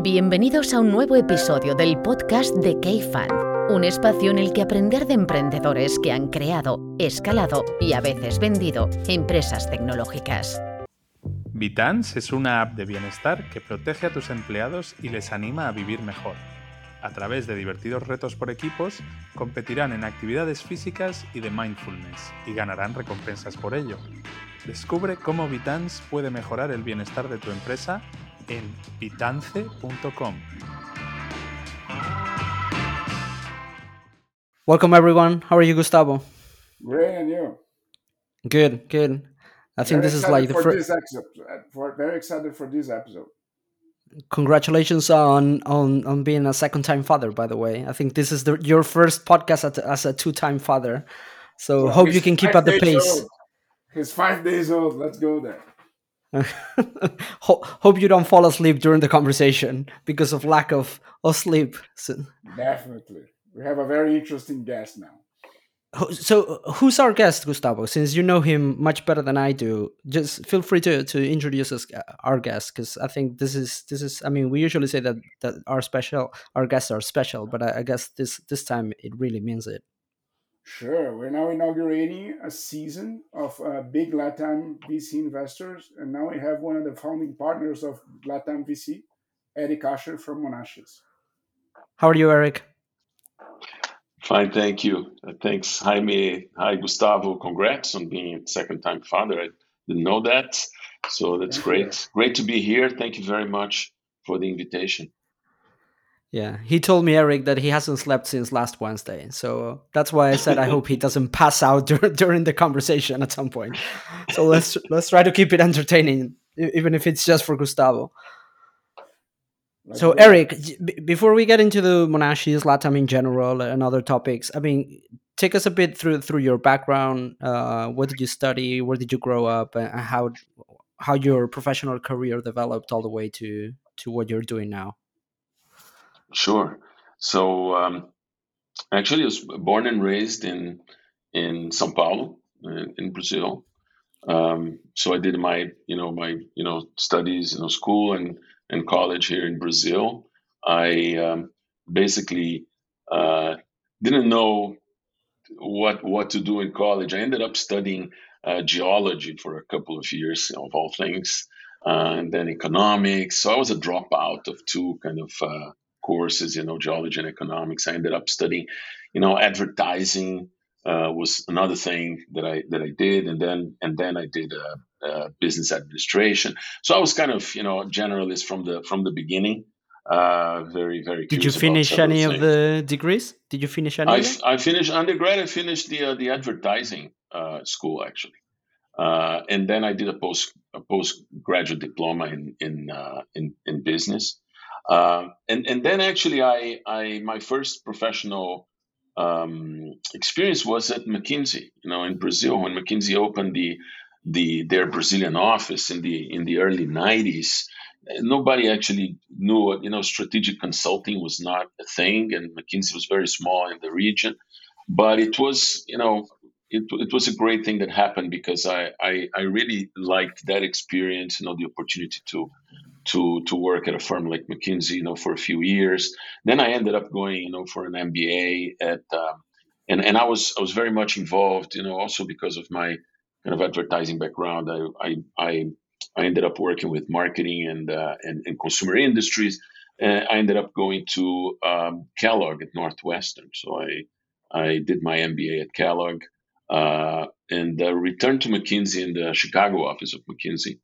Bienvenidos a un nuevo episodio del podcast de K-Fan, un espacio en el que aprender de emprendedores que han creado, escalado y a veces vendido empresas tecnológicas. Vitans es una app de bienestar que protege a tus empleados y les anima a vivir mejor. A través de divertidos retos por equipos, competirán en actividades físicas y de mindfulness y ganarán recompensas por ello. Descubre cómo Vitans puede mejorar el bienestar de tu empresa en vitance.com. Welcome everyone. How are you, Gustavo? Great, and you? Good, good. I think Very this is like the for first. this episode. uh, very excited for this episode. Congratulations on on on being a second time father. By the way, I think this is the, your first podcast as, as a two time father. So Well, hope you can keep five at the pace. old. He's five days old. Let's go there. Ho- hope you don't fall asleep during the conversation because of lack of, of sleep. So, Definitely. We have a very interesting guest now. So, who's our guest, Gustavo? Since you know him much better than I do, just feel free to, to introduce us, uh, our guest, because I think this is this is. I mean, we usually say that that our special our guests are special, but I, I guess this this time it really means it. Sure. We're now inaugurating a season of uh, big Latam VC investors. And now we have one of the founding partners of Latam VC, Eric Acher from Monash. How are you, Eric? Fine, thank you. Uh, thanks, Jaime. Hi, Gustavo. Congrats on being a second time father. I didn't know that. So that's Thank you. great. Great to be here. Thank you very much for the invitation. Yeah, he told me Eric that he hasn't slept since last Wednesday, so that's why I said I hope he doesn't pass out dur- during the conversation at some point. So let's let's try to keep it entertaining, even if it's just for Gustavo. So. Eric, b- before we get into the Monashees, Latam in general, and other topics, I mean, take us a bit through through your background. Uh, what did you study? Where did you grow up? And how how your professional career developed all the way to to what you're doing now? Sure. So um, actually, I was born and raised in in São Paulo, in, Brazil. Um, so I did my you know my you know studies, you know, school and and college here in Brazil. I um, basically uh, didn't know what what to do in college. I ended up studying uh, geology for a couple of years, of all things, uh, and then economics. So I was a dropout of two kind of uh, courses, you know, geology and economics. I ended up studying, you know, advertising uh, was another thing that I that I did, and then and then I did uh, uh, business administration. So I was kind of you know a generalist from the from the beginning. Uh, very very. Did you finish any of the degrees? Did you finish any I, of f- it? I finished undergrad. I finished the uh, the advertising uh, school actually, uh, and then I did a post a postgraduate diploma in in uh, in, in business, uh, and and then actually I I my first professional um, experience was at McKinsey. You know, in Brazil when McKinsey opened the the their Brazilian office in the in the early '90s. Nobody actually knew you know. Strategic consulting was not a thing, and McKinsey was very small in the region. But it was, you know, it, it was a great thing that happened because I, I I really liked that experience. You know, the opportunity to to to work at a firm like McKinsey, you know, for a few years. Then I ended up going, you know, for an MBA at, um, and and I was I was very much involved, you know, also because of my kind of advertising background. I I I, I ended up working with marketing and uh, and, and consumer industries. And I ended up going to um, Kellogg at Northwestern. So I I did my MBA at Kellogg uh, and uh, returned to McKinsey in the Chicago office of McKinsey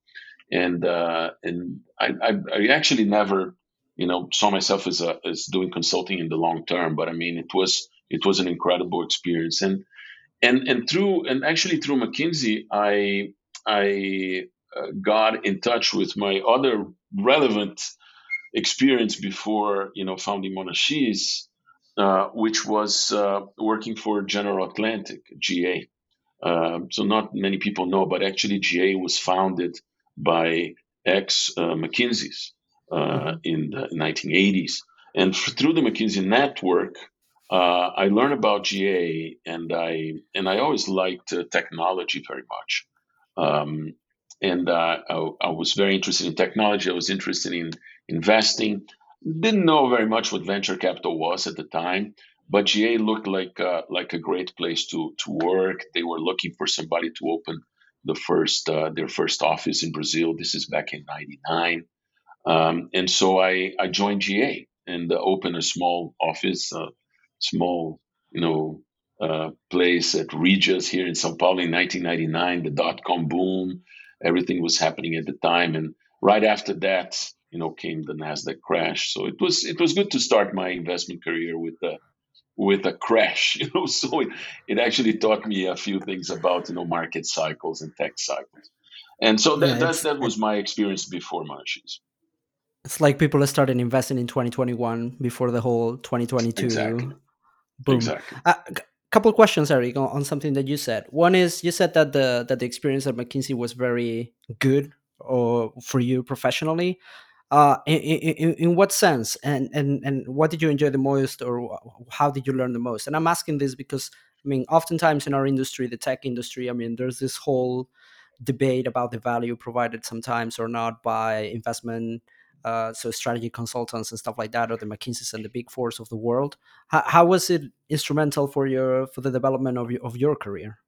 and uh, and I, I, I actually never you know saw myself as a, as doing consulting in the long term but i mean it was it was an incredible experience. And and and through and actually through mckinsey i i uh, got in touch with my other relevant experience before you know founding Monashees uh, which was uh, working for general atlantic ga um, so not many people know but actually ga was founded by ex uh, McKinsey's uh, in the 1980s. And through the McKinsey network, uh, I learned about GA, and I and I always liked uh, technology very much. Um, and uh, I, I was very interested in technology. I was interested in investing. didn't know very much what venture capital was at the time, but GA looked like uh, like a great place to to work. They were looking for somebody to open the first uh, their first office in Brazil. This is back in '99, um, and so I I joined GA and opened a small office, uh, small you know uh, place at Regus here in São Paulo in 1999. The dot com boom, everything was happening at the time, and right after that, you know, came the Nasdaq crash. So it was it was good to start my investment career with a with a crash. You know, so it, it actually taught me a few things about you know market cycles and tech cycles, and so that yeah, that, that was my experience before Monashees. It's like people started investing in 2021 before the whole 2022 exactly. boom. Exactly. Uh, couple of questions, Eric, on, on, something that you said. One is you said that the that the experience at McKinsey was very good or for you professionally. Uh, in, in, in what sense, and, and and what did you enjoy the most, or how did you learn the most? And I'm asking this because I mean, oftentimes in our industry, the tech industry, I mean, there's this whole debate about the value provided sometimes or not by investment uh, so strategy consultants and stuff like that, or the McKinseys and the big fours of the world. How, how was it instrumental for your for the development of your, of your career?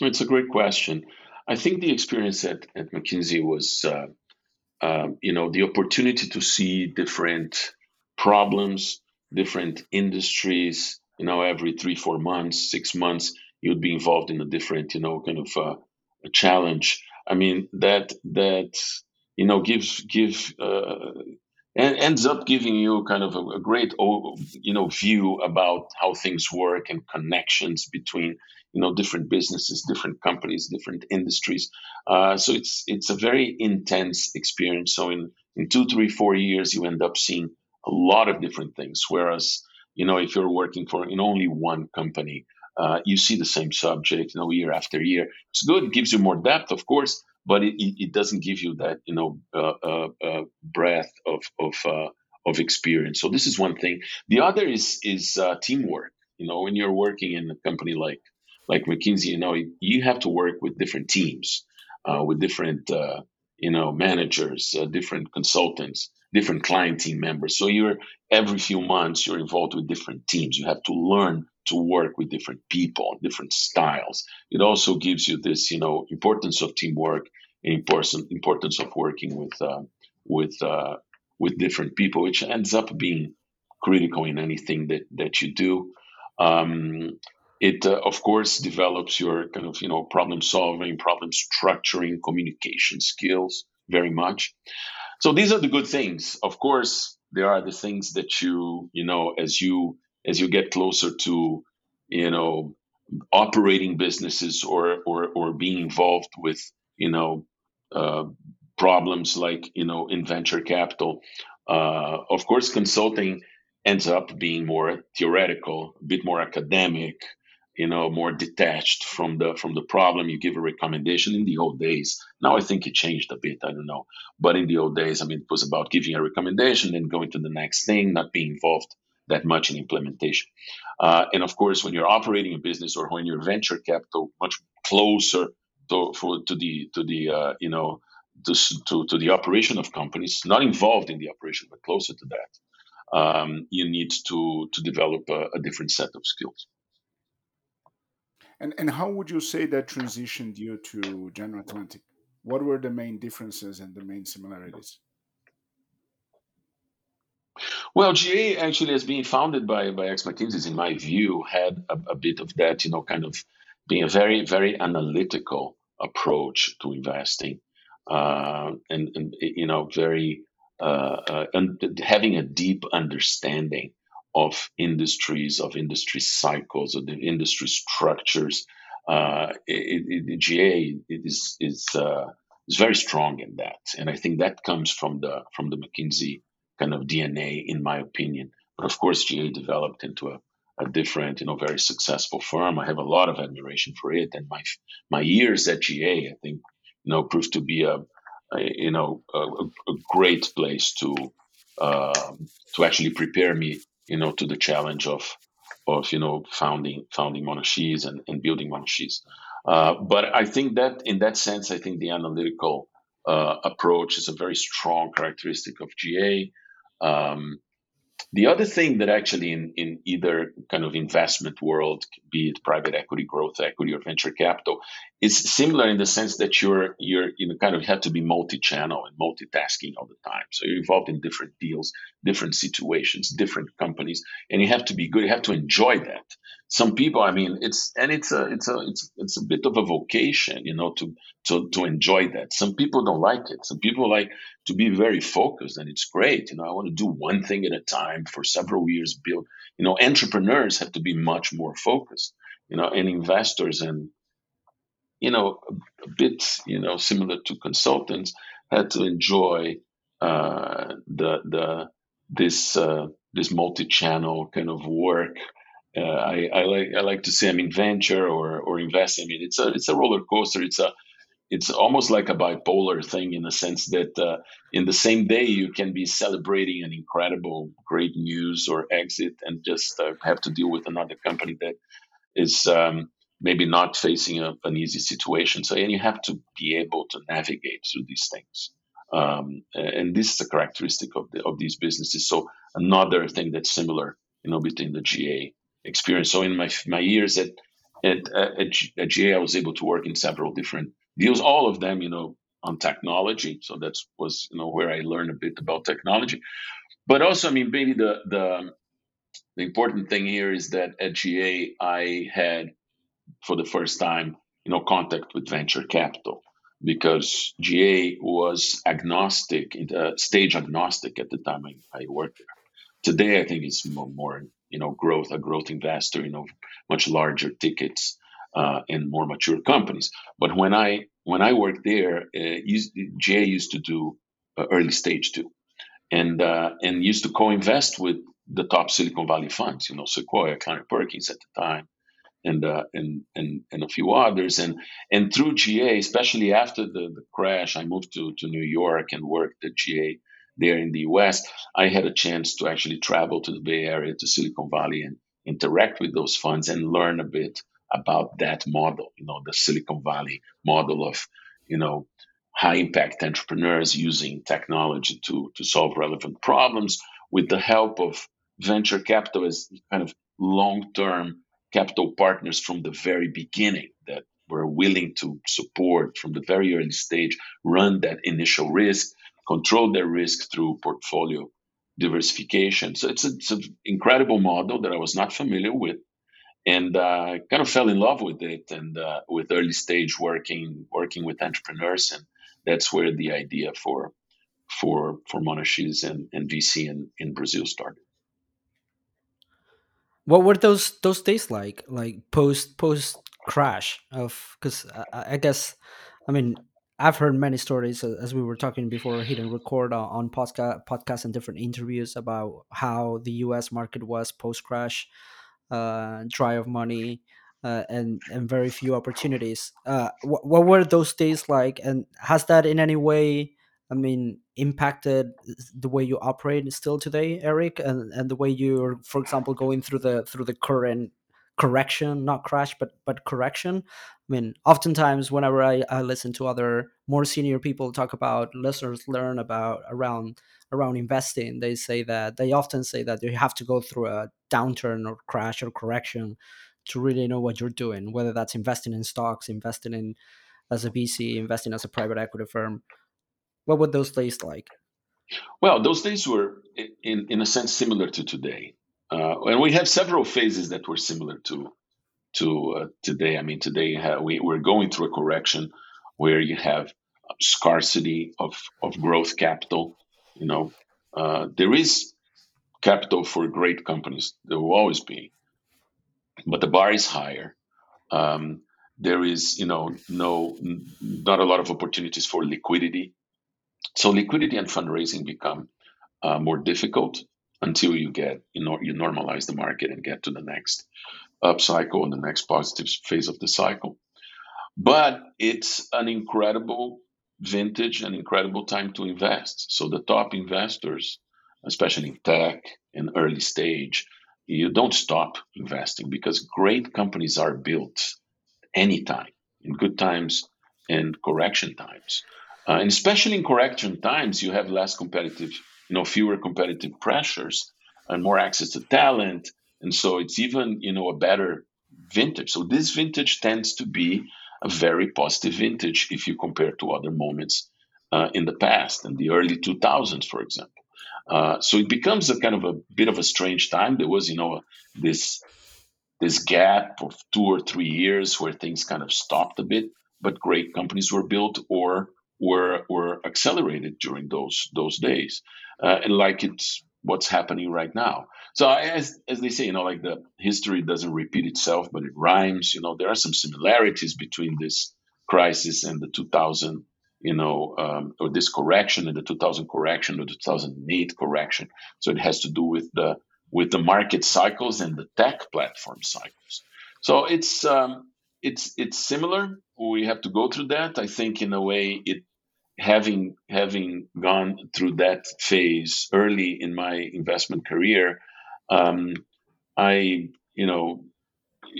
It's a great question. I think the experience at, at McKinsey was, uh, uh, you know, the opportunity to see different problems, different industries. You know, every three, four months, six months, you'd be involved in a different, you know, kind of uh, a challenge. I mean, that that you know gives give uh, and ends up giving you kind of a, a, great you know view about how things work and connections between you know different businesses different companies different industries. Uh, so it's it's a very intense experience. So in in two three four years you end up seeing a lot of different things. Whereas you know if you're working for in only one company uh, you see the same subject you know year after year. It's good it gives you more depth of course but it, it doesn't give you that you know uh, uh, uh, breadth of of uh, of experience. So this is one thing. The other is is uh, teamwork. You know, when you're working in a company like like McKinsey, you know, you have to work with different teams, uh, with different you know managers, different consultants, different client team members. So you're every few months you're involved with different teams. You have to learn to work with different people, different styles. It also gives you this, you know, importance of teamwork and importance importance of working with uh, with uh, with different people, which ends up being critical in anything that that you do. Um, it uh, of course develops your kind of you know problem solving, problem structuring, communication skills very much. So these are the good things. Of course, there are the things that you you know as you as you get closer to you know operating businesses or or or being involved with you know uh, problems like you know in venture capital uh, of course consulting ends up being more theoretical a bit more academic you know more detached from the from the problem. You give a recommendation in the old days. Now i think it changed a bit i don't know. But in the old days i mean it was about giving a recommendation and going to the next thing not being involved that much in implementation. Uh, and of course when you're operating a business or when you're venture capital much closer to, for, to the to the uh, you know to, to, to the operation of companies not involved in the operation but closer to that um, you need to to develop a, a different set of skills and, and how would you say that transitioned you to General Atlantic? What were the main differences and the main similarities? Well, GA actually, as being founded by by ex McKinsey's, in my view, had a, a, bit of that, you know, kind of being a very very analytical approach to investing, uh, and, and you know, very uh, uh, and having a deep understanding of industries, of industry cycles, of the industry structures. Uh, it, it, GA is is uh, is very strong in that, and I think that comes from the from the McKinsey kind of DNA, in my opinion. But of course, GA developed into a, a different, you know, very successful firm. I have a lot of admiration for it, and my my years at GA, I think, you know, proved to be a, a you know a, a, great place to um, to actually prepare me you know, to the challenge of of you know founding founding Monashees and, and building Monashees. Uh, but I think that in that sense, I think the analytical uh, approach is a very strong characteristic of GA. Um, the other thing that actually in, in either kind of investment world, be it private equity, growth equity, or venture capital, is similar in the sense that you're you're you know kind of have to be multi-channel and multitasking all the time. So you're involved in different deals, different situations, different companies, and you have to be good. You have to enjoy that. Some people, I mean, it's and it's a it's a it's it's a bit of a vocation, you know, to to to enjoy that. Some people don't like it. Some people like to be very focused, and it's great. You know, I want to do one thing at a time for several years. Build. You know, entrepreneurs have to be much more focused. You know, and investors and you know, a, bit, you know, similar to consultants, had to enjoy uh, the the this uh, this multi-channel kind of work. Uh, I, I like I like to say I mean venture or or invest. I mean it's a it's a roller coaster. It's a it's almost like a bipolar thing in the sense that uh, in the same day you can be celebrating an incredible great news or exit and just uh, have to deal with another company that is um, maybe not facing a, an easy situation. So, and you have to be able to navigate through these things. Um, and this is a characteristic of the, of these businesses. So, another thing that's similar, you know, between the GA experience. So, in my my years at at, at, at GA, I was able to work in several different deals, all of them, you know, on technology. So that was you know where I learned a bit about technology. But also, I mean, maybe the the the important thing here is that at GA I had for the first time, you know, contact with venture capital because GA was agnostic, uh, stage agnostic at the time I, I, worked there. Today, I think it's more, more, you know, growth, a growth investor, you know, much larger tickets uh, and more mature companies. But when I when I worked there, uh, used, GA used to do uh, early stage too, and uh, and used to co-invest with the top Silicon Valley funds, you know, Sequoia, Kleiner Perkins at the time, and uh, and and and a few others. And and through GA, especially after the, the crash, I moved to to New York and worked at GA there in the U.S. I had a chance to actually travel to the Bay Area to Silicon Valley and interact with those funds and learn a bit about that model. You know, the Silicon Valley model of you know high impact entrepreneurs using technology to to solve relevant problems with the help of venture capital as kind of long term capital partners from the very beginning that were willing to support from the very early stage, run that initial risk, control their risk through portfolio diversification. So it's, a, it's an incredible model that I was not familiar with, and uh, kind of fell in love with it. And uh, with early stage working working with entrepreneurs, and that's where the idea for for for Monashees and, and VC in, in Brazil started what were those those days like like post post crash of because I, I, guess i mean i've heard many stories as we were talking before hitting record on, on podcast podcasts and different interviews about how the us market was post crash uh, dry of money uh, and and very few opportunities. Uh, wh- what were those days like and has that in any way I mean, impacted the way you operate still today, Eric, and, and the way you're, for example, going through the through the current correction, not crash, but but correction. I mean, oftentimes whenever I, I listen to other more senior people talk about listeners learn about around around investing, they say that they often say that you have to go through a downturn or crash or correction to really know what you're doing, whether that's investing in stocks, investing in as a VC, investing as a private equity firm what were those days like? Well, those days were, in, in a sense, similar to today. Uh, and we have several phases that were similar to to uh, today. I mean, today we, we're going through a correction where you have scarcity of, of growth capital. You know, uh, there is capital for great companies. There will always be, but the bar is higher. Um, there is, you know, no, not a lot of opportunities for liquidity so liquidity and fundraising become uh, more difficult until you get you know you normalize the market and get to the next up cycle and the next positive phase of the cycle. But it's an incredible vintage, an incredible time to invest. So the top investors, especially in tech and early stage, you don't stop investing because great companies are built anytime in good times and correction times. Uh, and especially in correction times, you have less competitive, you know, fewer competitive pressures and more access to talent. And so it's even, you know, a better vintage. So this vintage tends to be a very positive vintage if you compare to other moments uh, in the past, in the early 2000s, for example. Uh, so it becomes a kind of a bit of a strange time. There was, you know, this this gap of two or three years where things kind of stopped a bit, but great companies were built or were were accelerated during those those days, uh, and like it's what's happening right now. So as as they say, you know, like the history doesn't repeat itself, but it rhymes. You know, there are some similarities between this crisis and the 2000, you know, um, or this correction and the 2000 correction or the 2008 correction. So it has to do with the with the market cycles and the tech platform cycles. So it's um, it's it's similar. We have to go through that. I think in a way it having having gone through that phase early in my investment career, um, I you know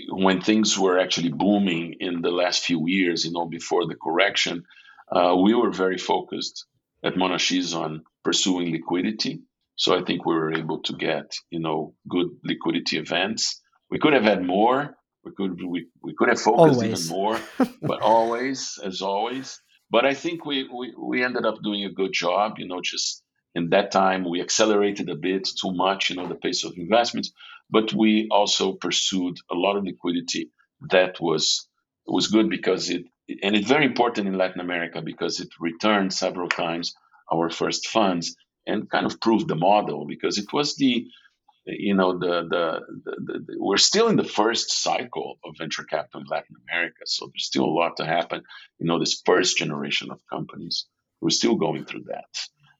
when things were actually booming in the last few years, you know, before the correction, uh, we were very focused at Monashees on pursuing liquidity. So I think we were able to get you know good liquidity events. We could have had more. We could we, we could have focused always. even more, but always, as always, but I think we, we, we ended up doing a good job, you know, just in that time we accelerated a bit too much, you know, the pace of investments, but we also pursued a lot of liquidity that was was good because it and it's very important in Latin America because it returned several times our first funds and kind of proved the model because it was the you know the, the, the, the, we're still in the first cycle of venture capital in latin america so there's still a lot to happen. You know this first generation of companies we're still going through that.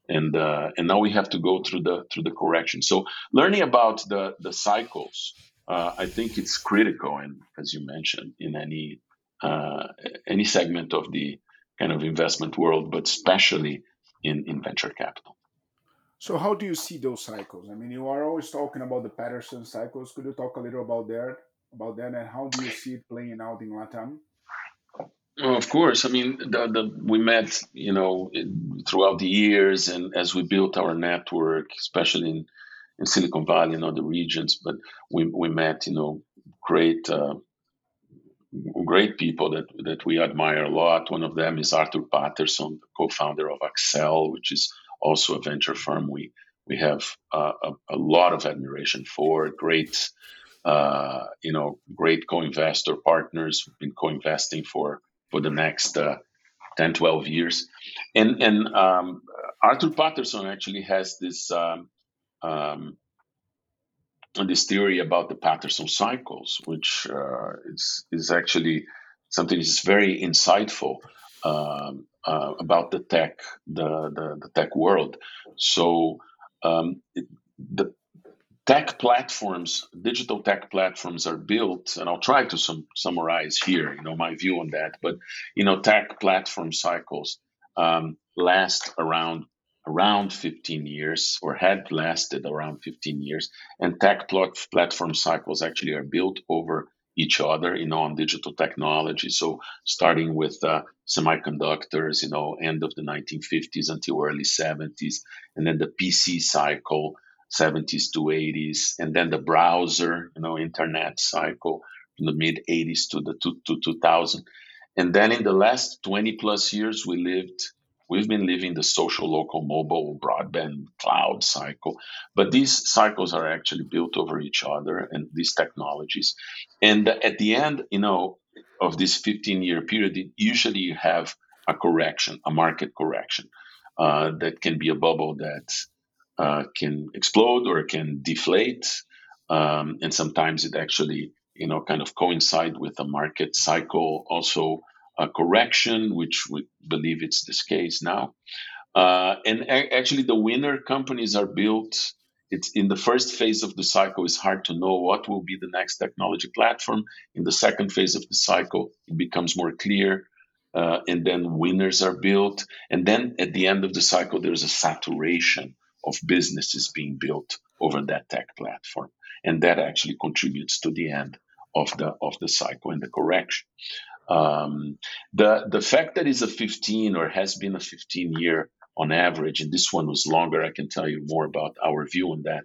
And uh, and now we have to go through the through the correction. So learning about the the cycles uh, i think it's critical and as you mentioned in any uh, any segment of the kind of investment world but especially in, in venture capital so how do you see those cycles? I mean, you are always talking about the Patterson cycles. Could you talk a little about that, about that, and how do you see it playing out in Latam? Well, of course. I mean, the, the, we met, you know, throughout the years, and as we built our network, especially in, in Silicon Valley and other regions, but we, we met, you know, great uh, great people that that we admire a lot. One of them is Arthur Patterson, co-founder of Accel, which is also a venture firm we we have uh, a, a, lot of admiration for. Great, uh, you know, great co-investor partners. We've been co-investing for for the next uh, 10, 12 years, and and um, Arthur Patterson actually has this. Um, um, this theory about the Patterson cycles, which uh, is is actually something that's very insightful. Um, uh, about the tech, the, the, the tech world. So um, the tech platforms, digital tech platforms are built, and I'll try to sum, summarize here, you know, my view on that. But you know, tech platform cycles um, last around around 15 years, or had lasted around 15 years, and tech platform cycles actually are built over each other, you know, on digital technology. So starting with uh, semiconductors, you know, end of the 1950s until early 70s, and then the PC cycle, 70s to 80s, and then the browser, you know, internet cycle from the mid 80s to the to, to 2000. And then in the last 20 plus years, we lived We've been living the social, local, mobile, broadband, cloud cycle, but these cycles are actually built over each other and these technologies. And at the end, you know, of this 15 year period, usually you have a correction, a market correction uh, that can be a bubble that uh, can explode or can deflate. Um, and sometimes it actually, you know, kind of coincide with the market cycle also a correction, which we believe it's this case now. Uh, and a- actually, the winner companies are built. It's in the first phase of the cycle. It's hard to know what will be the next technology platform. In the second phase of the cycle, it becomes more clear, uh, and then winners are built. And then at the end of the cycle, there's a saturation of businesses being built over that tech platform, and that actually contributes to the end of the of the cycle and the correction. Um, the the fact that it's a 15 or has been a 15 year on average, and this one was longer, I can tell you more about our view on that.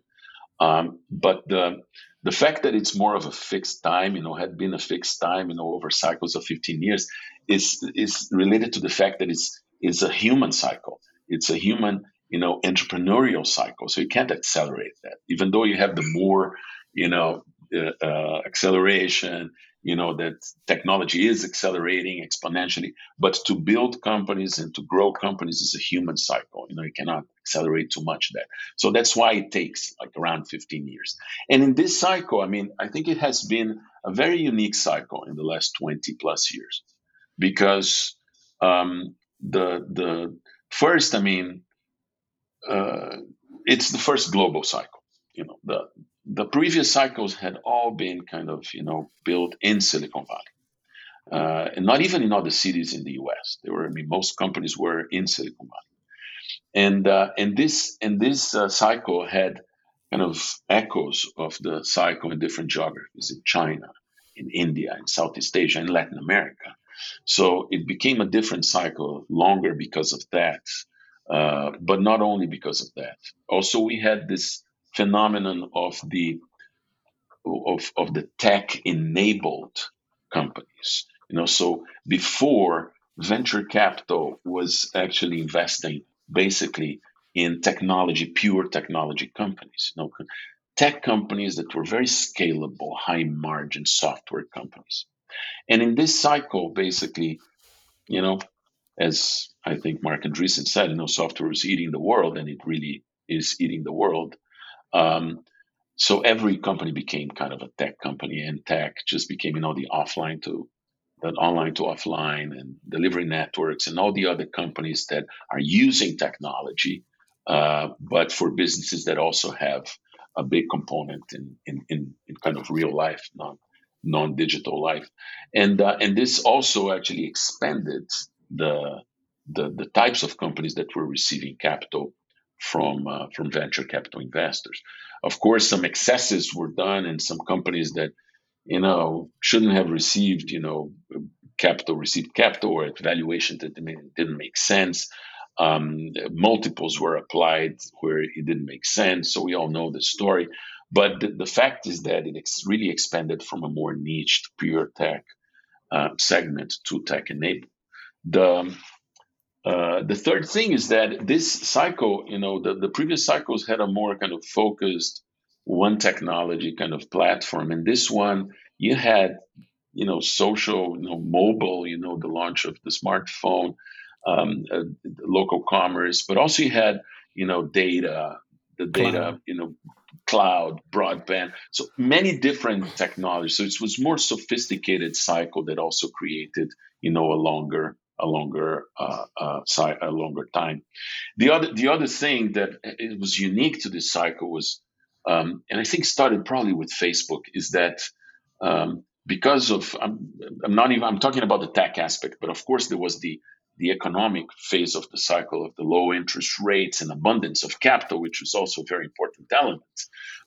Um, but the the fact that it's more of a fixed time, you know, had been a fixed time, you know, over cycles of 15 years, is is related to the fact that it's it's a human cycle. It's a human, you know, entrepreneurial cycle. So you can't accelerate that, even though you have the more, you know, uh, uh, acceleration you know that technology is accelerating exponentially but to build companies and to grow companies is a human cycle. You know you cannot accelerate too much that. So that's why it takes like around 15 years. And in this cycle i mean i think it has been a very unique cycle in the last 20 plus years because um, the the first i mean uh, it's the first global cycle you know the the previous cycles had all been kind of you know built in Silicon Valley, uh, and not even in other cities in the U.S. There were, I mean, most companies were in Silicon Valley, and uh, and this and this uh, cycle had kind of echoes of the cycle in different geographies in China, in India, in Southeast Asia, in Latin America. So it became a different cycle, longer because of that, uh, but not only because of that. Also, we had this phenomenon of the of, of the tech enabled companies. You know so before venture capital was actually investing basically in technology pure technology companies. You know tech companies that were very scalable high margin software companies. And in this cycle basically you know as i think Marc Andreessen said you know software is eating the world and it really is eating the world um, so every company became kind of a tech company, and tech just became, you know, the offline to that online to offline and delivery networks and all the other companies that are using technology, uh, but for businesses that also have a big component in in, in, in kind of real life, non non digital life, and uh, and this also actually expanded the the the types of companies that were receiving capital from uh, from venture capital investors. Of course, some excesses were done, and some companies that you know shouldn't have received you know capital received capital or at valuation that didn't make sense. Um, multiples were applied where it didn't make sense. So we all know the story. But the, the fact is that it ex- really expanded from a more niched pure tech uh, segment to tech enabled. The uh, the third thing is that this cycle, you know, the, the previous cycles had a more kind of focused one technology kind of platform. And this one, you had, you know, social, you know, mobile, you know, the launch of the smartphone, um, uh, local commerce, but also you had, you know, data, the data, cloud. you know, cloud, broadband. So many different technologies. So it was more sophisticated cycle that also created, you know, a longer a longer uh, uh, a longer time. The other the other thing that it was unique to this cycle was, um, and I think started probably with Facebook, is that um, because of I'm, I'm not even I'm talking about the tech aspect, but of course there was the the economic phase of the cycle of the low interest rates and abundance of capital, which was also a very important element.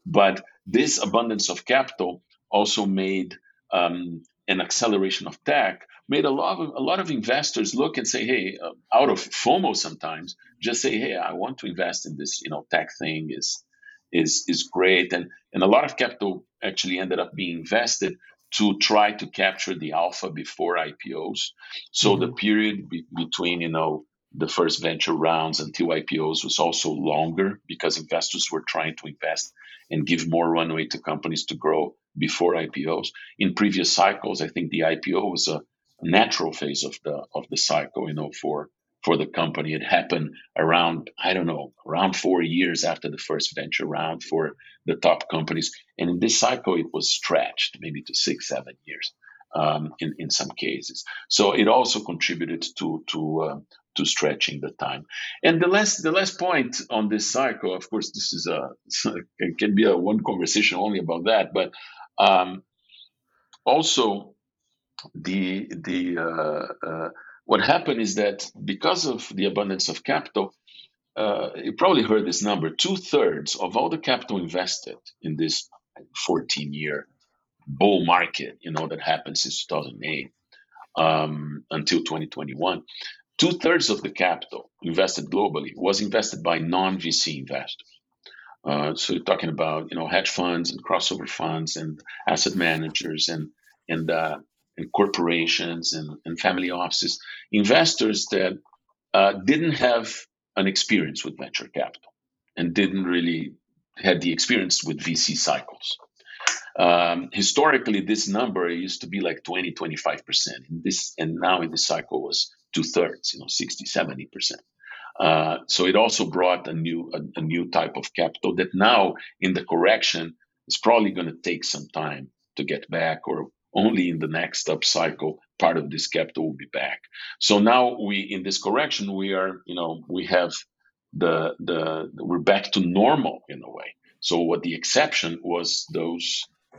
But this abundance of capital also made um, an acceleration of tech made a lot of a lot of investors look and say, hey, uh, out of FOMO sometimes, just say, hey, I want to invest in this, you know, tech thing is is is great, and and a lot of capital actually ended up being invested to try to capture the alpha before IPOs. So mm-hmm. the period be- between you know the first venture rounds until IPOs was also longer because investors were trying to invest and give more runway to companies to grow before IPOs. In previous cycles, I think the IPO was a natural phase of the of the cycle, you know, for for the company. It happened around, I don't know, around four years after the first venture round for the top companies. And in this cycle, it was stretched maybe to six, seven years um, in, in some cases. So it also contributed to, to, uh, to stretching the time. And the last, the last point on this cycle, of course, this is a, it can be a one conversation only about that, but um, also the the uh, uh, what happened is that because of the abundance of capital, uh, you probably heard this number: two thirds of all the capital invested in this 14 year bull market, you know, that happened since 2008. um, until 2021. Two thirds of the capital invested globally was invested by non VC investors. Uh, so you're talking about you know hedge funds and crossover funds and asset managers and and uh, and corporations and, and family offices, investors that uh, didn't have an experience with venture capital and didn't really had the experience with VC cycles. Um, historically, this number used to be like 20, 25%. In this, and now in this cycle was two thirds, you know, 60, 70%. Uh, so it also brought a new a, a, new type of capital that now in the correction is probably going to take some time to get back or only in the next up cycle part of this capital will be back so now we in this correction we are you know we have the the we're back to normal in a way so what the exception was those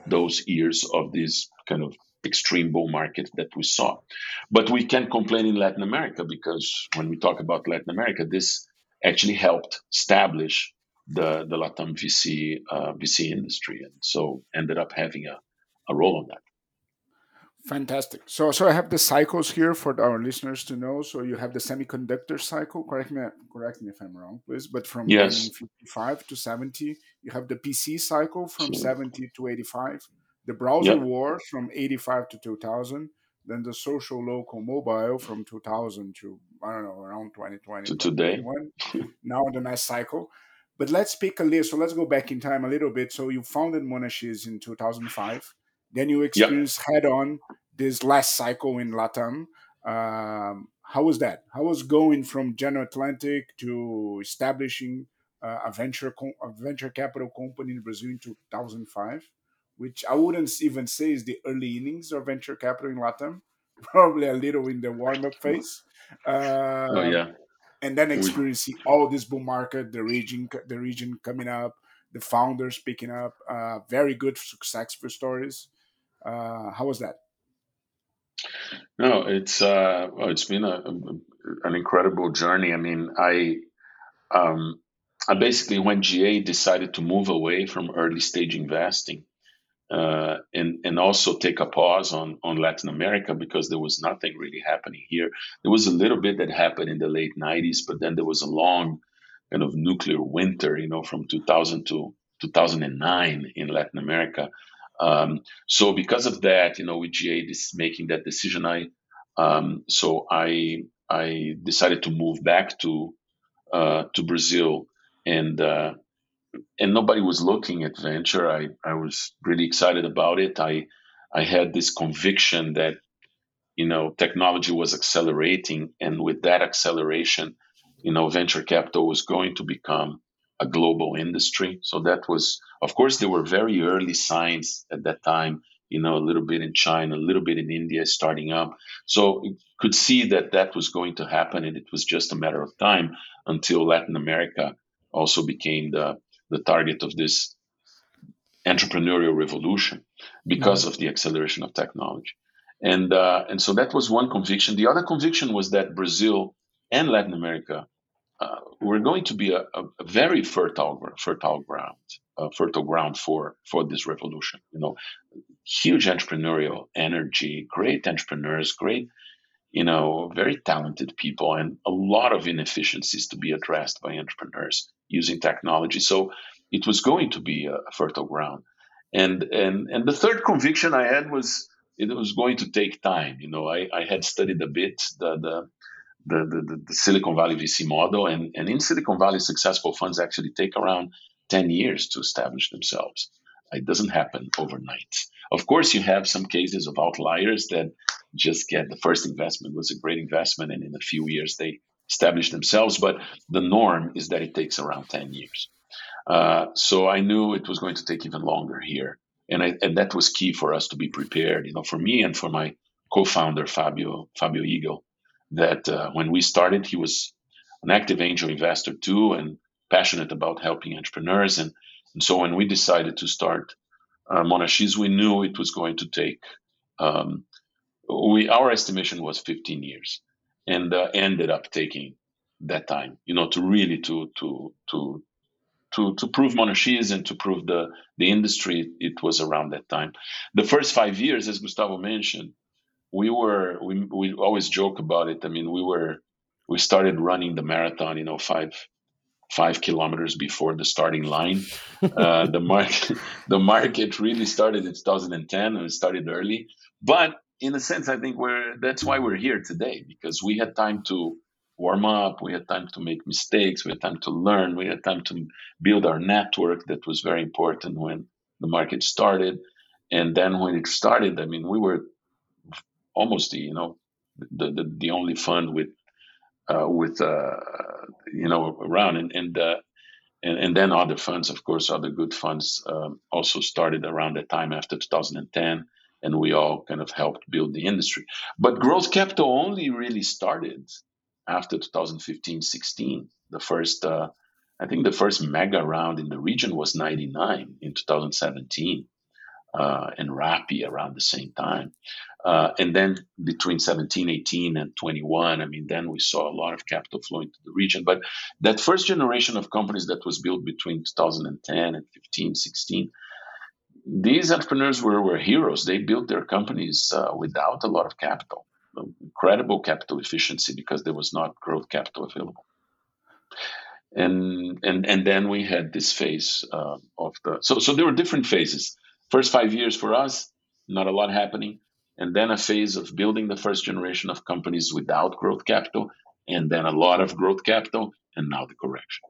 those years of this kind of extreme bull market that we saw. But we can't complain in latin america because when we talk about latin america this actually helped establish the the latam vc uh, vc industry. And so ended up having a, a role on that Fantastic. So, so I have the cycles here for our listeners to know. So you have the semiconductor cycle. Correct me, correct me if I'm wrong, please. But from yes. 55 to 70, you have the PC cycle from sure. 70 to 85, the browser yep. war from 85 to 2000, then the social local mobile from 2000 to I don't know around 2020 to today. now the next cycle. But let's pick a list. So let's go back in time a little bit. So you founded Monashees in 2005 then you experience yep. head on this last cycle in Latam. Um, how was that? How was going from General Atlantic to establishing uh, a venture a venture capital company in Brazil in 2005, which I wouldn't even say is the early innings of venture capital in Latam, probably a little in the warm up phase. Uh, oh yeah. And then experiencing all this bull market, the region, the region coming up, the founders picking up, uh, very good successful stories. Uh, how was that? No, it's uh, well, it's been a, a, an incredible journey. I mean, I um, I basically when GA decided to move away from early stage investing uh, and and also take a pause on on Latin America because there was nothing really happening here. There was a little bit that happened in the late '90s, but then there was a long kind of nuclear winter, you know, from 2000 to 2009 in Latin America. Um, so because of that, you know, with GA is making that decision, I um, so I I decided to move back to uh, to Brazil, and uh, and nobody was looking at venture. I I was really excited about it. I I had this conviction that you know technology was accelerating, and with that acceleration, you know, venture capital was going to become a global industry. So that was, of course, there were very early signs at that time. You know, a little bit in China, a little bit in India starting up. So you could see that that was going to happen, and it was just a matter of time until Latin America also became the the target of this entrepreneurial revolution because mm-hmm. of the acceleration of technology. And uh, and so that was one conviction. The other conviction was that Brazil and Latin America uh, we're going to be a, a very fertile fertile ground uh, fertile ground for for this revolution. You know huge entrepreneurial energy great entrepreneurs great you know very talented people and a lot of inefficiencies to be addressed by entrepreneurs using technology. So it was going to be a, fertile ground. And and and the third conviction i had was it was going to take time. You know i, I had studied a bit the the the, the, the, Silicon Valley VC model. And, and in Silicon Valley, successful funds actually take around 10 years to establish themselves. It doesn't happen overnight. Of course, you have some cases of outliers that just get the first investment was a great investment, and in a few years they establish themselves. But the norm is that it takes around 10 years. Uh, so I knew it was going to take even longer here. And, I, and that was key for us to be prepared, you know, for me and for my co-founder Fabio Fabio Igel that uh, when we started, he was an active angel investor too and passionate about helping entrepreneurs. And, and so when we decided to start uh, Monashees, we knew it was going to take, um, we our estimation was 15 years and uh, ended up taking that time, you know, to really to, to, to, to, to prove Monashees and to prove the, the industry, it was around that time. The first five years, as Gustavo mentioned, we were we we always joke about it. I mean, we were we started running the marathon, you know, five five kilometers before the starting line. Uh, the market the market really started in 2010 and it started early, but in a sense, I think we're that's why we're here today because we had time to warm up, we had time to make mistakes, we had time to learn, we had time to build our network that was very important when the market started. And then when it started, I mean, we were almost the you know the the, the only fund with uh, with uh, you know around and and, uh, and and then other funds, of course, other good funds um, also started around that time after 2010, and we all kind of helped build the industry. But growth capital only really started after 2015-16. The first, uh, I think, the first mega round in the region was 99 in 2017 uh, and Rappi around the same time. Uh, and then between 17, 18, and 21, I mean, then we saw a lot of capital flow into the region. But that first generation of companies that was built between 2010 and 15, 16, these entrepreneurs were, were heroes. They built their companies uh, without a lot of capital, incredible capital efficiency because there was not growth capital available. And and and then we had this phase uh, of the so so there were different phases First five years for us, not a lot happening. And then a phase of building the first generation of companies without growth capital, and then a lot of growth capital, and now the correction.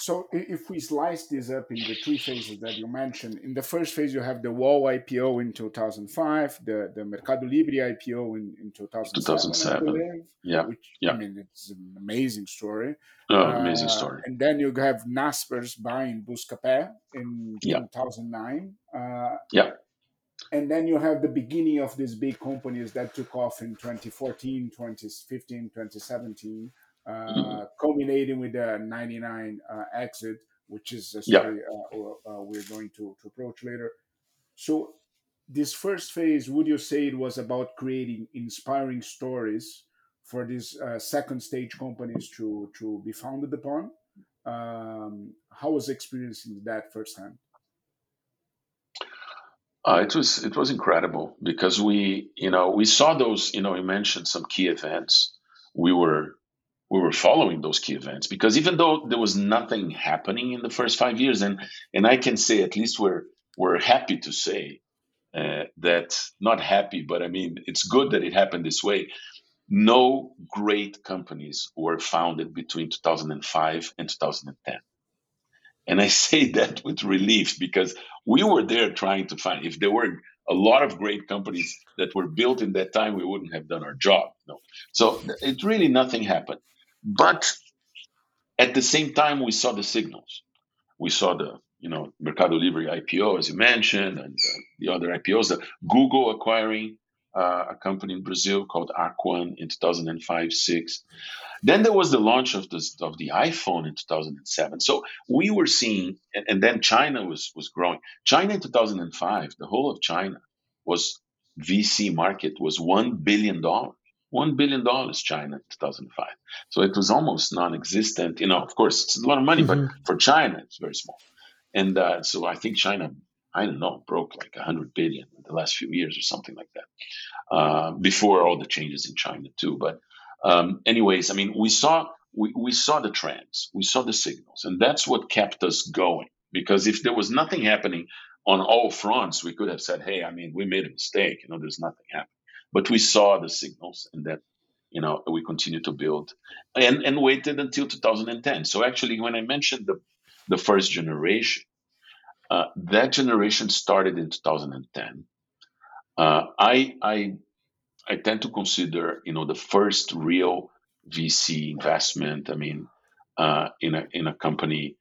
So if we slice this up in the three phases that you mentioned, in the first phase you have the UOL IPO in 2005, the, the Mercado Libre IPO in, in 2007, 2007. Believe, yeah, which, yeah. I mean, it's an amazing story. Oh, amazing uh, story. And then you have Naspers buying Buscapé in yeah. 2009. Uh, yeah. And then you have the beginning of these big companies that took off in 2014, 2015, 2017 mm-hmm. Uh, culminating with the 99 uh, exit, which is a story uh, we're going to, to approach later. So, this first phase, would you say it was about creating inspiring stories for these second stage companies to, to be founded upon? Um, how was experiencing that firsthand? Uh, it was it was incredible because we you know we saw those you know you mentioned some key events. We were we were following those key events because even though there was nothing happening in the first five years, and and I can say at least we're we're happy to say uh, that not happy, but I mean it's good that it happened this way. No great companies were founded between 2005 and 2010. And I say that with relief because we were there trying to find if there were a lot of great companies that were built in that time, we wouldn't have done our job. No. So it really nothing happened. But at the same time, we saw the signals. We saw the you know Mercado Libre IPO, as you mentioned, and uh, the other IPOs. The Google acquiring uh, a company in Brazil called Akwan in 2005-6. Then there was the launch of the of the iPhone in 2007. So we were seeing, and, and then China was was growing. China in 2005, the whole of China was VC market was one billion dollars. $1 billion China in 2005. So it was almost non existent. You know, of course, it's a lot of money, mm-hmm. but for China, it's very small. And uh, so I think China, I don't know, broke like 100 billion in the last few years or something like that, uh, before all the changes in China, too. But, um, anyways, I mean, we saw. We, we saw the trends, we saw the signals, and that's what kept us going. Because if there was nothing happening on all fronts, we could have said, "Hey, I mean, we made a mistake. You know, there's nothing happening." But we saw the signals and that you know we continued to build and and waited until 2010 so actually when i mentioned the the first generation uh, that generation started in 2010 uh, i i i tend to consider you know the first real vc investment i mean uh, in a in a company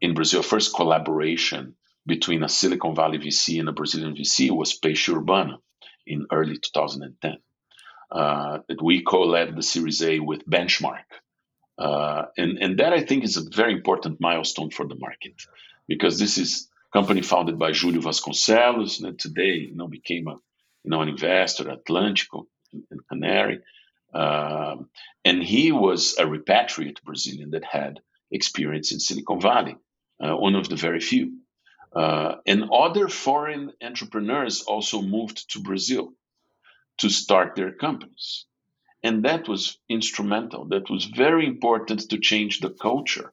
in brazil. First collaboration between a silicon valley vc and a brazilian vc was peixe urbano in early 2010. Uh, that we co-led the Series A with Benchmark, uh, and and that I think is a very important milestone for the market because this is a company founded by Julio Vasconcelos that today you know became a you know an investor at Atlântico in Canary, um, and he was a repatriate Brazilian that had experience in Silicon Valley, uh, one of the very few. Uh, and other foreign entrepreneurs also moved to Brazil. to start their companies. And that was instrumental. That was very important to change the culture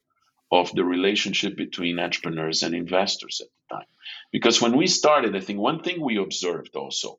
of the relationship between entrepreneurs and investors at the time. Because when we started, I think one thing we observed also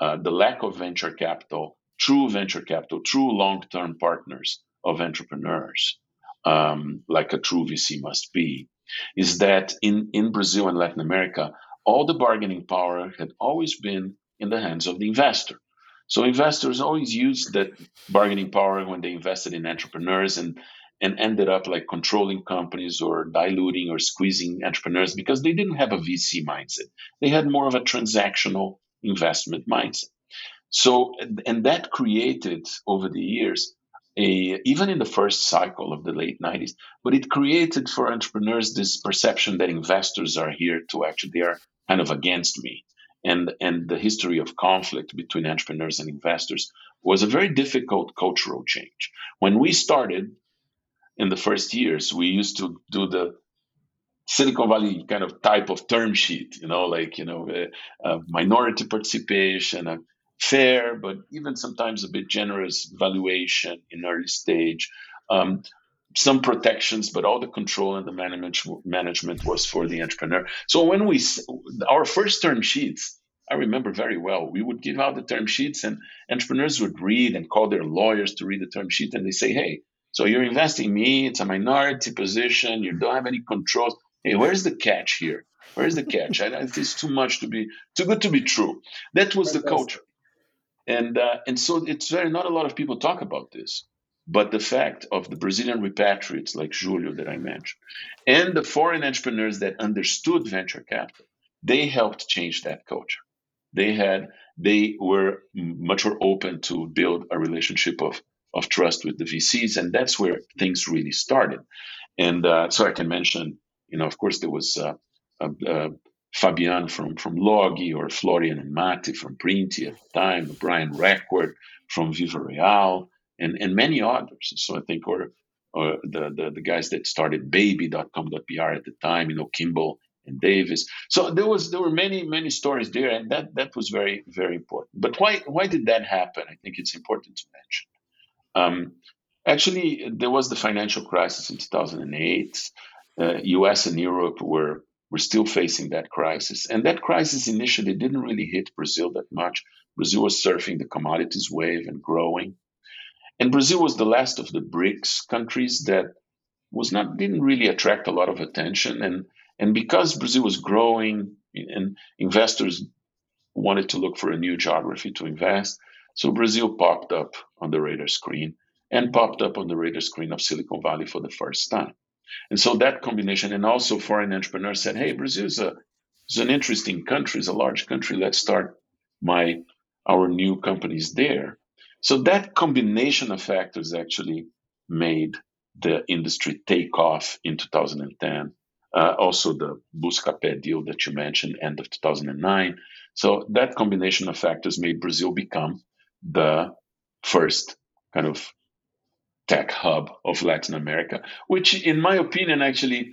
uh, the lack of venture capital, true venture capital, true long term partners of entrepreneurs, um, like a true VC must be, is that in, in Brazil and Latin America, all the bargaining power had always been in the hands of the investor. So investors always used that bargaining power when they invested in entrepreneurs and and ended up like controlling companies or diluting or squeezing entrepreneurs because they didn't have a VC mindset. They had more of a transactional investment mindset. So and that created over the years a, even in the first cycle of the late 90s, but it created for entrepreneurs this perception that investors are here to actually, they are kind of against me. And, and the history of conflict between entrepreneurs and investors was a very difficult cultural change. When we started in the first years, we used to do the Silicon Valley kind of type of term sheet, you know, like, you know, uh, minority participation, fair, but even sometimes a bit generous valuation in early stage. Um, some protections, but all the control and the management management was for the entrepreneur. So when we our first term sheets, I remember very well. We would give out the term sheets, and entrepreneurs would read and call their lawyers to read the term sheet, and they say, "Hey, so you're investing me. It's a minority position. You don't have any controls. Hey, where's the catch here? Where's the catch? I, it's too much to be too good to be true. That was the culture, and uh, and so it's very not a lot of people talk about this. But the fact of the Brazilian repatriates like Julio that I mentioned, and the foreign entrepreneurs that understood venture capital, they helped change that culture. They had they were much more open to build a relationship of of trust with the VCs, and that's where things really started. And uh, so I can mention, you know, of course, there was uh, uh, Fabian from from Loggi or Florian and Mati from Printi at the time, Brian Requarth from Viva Real, and, and many others. So I think, or, or the, the, the guys that started baby.com.br at the time, you know, Kimball and Davis. So there was there were many many stories there, and that that was very very important. But why why did that happen? I think it's important to mention. Um, actually, there was the financial crisis in 2008. Uh, U.S. and Europe were were still facing that crisis, and that crisis initially didn't really hit Brazil that much. Brazil was surfing the commodities wave and growing. And Brazil was the last of the BRICS countries that was not didn't really attract a lot of attention. And and because Brazil was growing and investors wanted to look for a new geography to invest, so Brazil popped up on the radar screen and popped up on the radar screen of Silicon Valley for the first time. And so that combination, and also foreign entrepreneurs said, "Hey, Brazil is a is an interesting country, it's a large country. Let's start my our new companies there." So that combination of factors actually made the industry take off in 2010. Uh, also, the Buscapé deal that you mentioned, end of 2009. So that combination of factors made Brazil become the first kind of tech hub of Latin America, which, in my opinion, actually,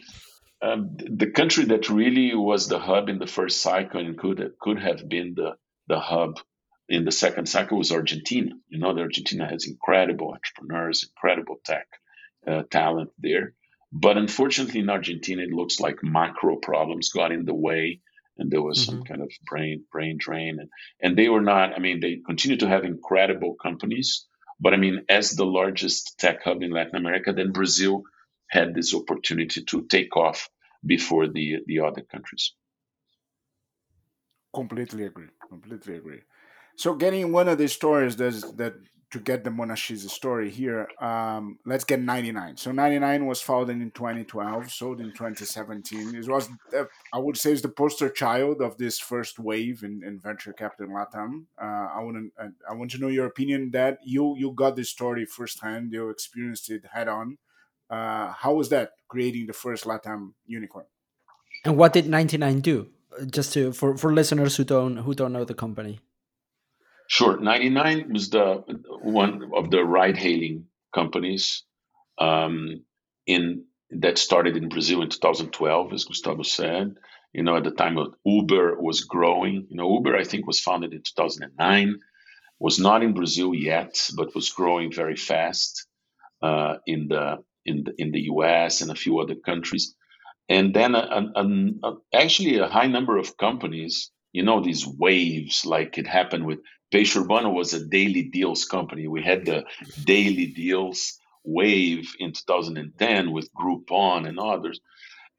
um, the country that really was the hub in the first cycle and could could have been the the hub in the second cycle was Argentina. You know, the Argentina has incredible entrepreneurs, incredible tech uh, talent there. But unfortunately, in Argentina, it looks like macro problems got in the way, and there was mm-hmm. some kind of brain brain drain. And and they were not. I mean, they continue to have incredible companies, but I mean, as the largest tech hub in Latin America, then Brazil had this opportunity to take off before the the other countries. Completely agree. Completely agree. So getting one of the stories that that to get the Monashees story here, um, let's get 99. So 99 was founded in 2012, sold in 2017. It was, uh, I would say, is the poster child of this first wave in, in venture capital in Latam. Uh, I want to, uh, I want to know your opinion. That you you got this story firsthand, you experienced it head on. Uh, how was that creating the first Latam unicorn? And what did 99 do? Just to for for listeners who don't who don't know the company. Sure. 99 was the one of the ride hailing companies um, in that started in Brazil in 2012, as Gustavo said. You know, at the time of Uber was growing. You know, Uber, I think, was founded in 2009. was not in Brazil yet, but was growing very fast uh, in the in the in the U.S. and a few other countries. And then a, a, a, actually a high number of companies, you know, these waves, like it happened with Peixe Urbano was a daily deals company. We had the daily deals wave in 2010 with Groupon and others.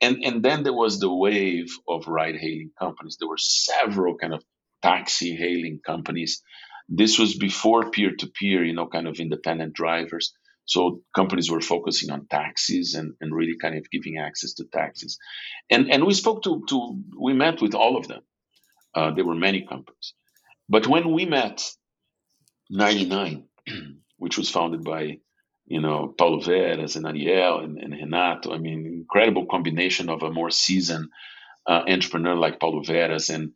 And, and then there was the wave of ride hailing companies. There were several kind of taxi hailing companies. This was before peer to peer, you know, kind of independent drivers. So companies were focusing on taxis and, and really kind of giving access to taxis. And, and we spoke to, to, we met with all of them. Uh, there were many companies. But when we met 99, which was founded by, you know, Paulo Veras and Ariel and, and Renato, I mean, incredible combination of a more seasoned uh, entrepreneur like Paulo Veras and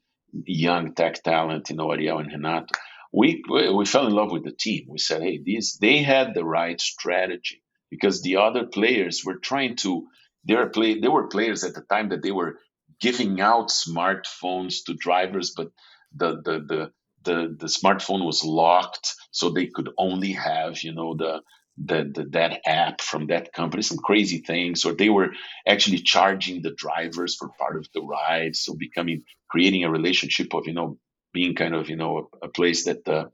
young tech talent, you know, Ariel and Renato. We, we fell in love with the team. We said, hey, these they had the right strategy because the other players were trying to. They were play. There were players at the time that they were giving out smartphones to drivers, but the the the the, the smartphone was locked, so they could only have, you know, the, the, the that app from that company, some crazy things, or they were actually charging the drivers for part of the ride, so becoming creating a relationship of, you know, being kind of, you know, a, a place that uh,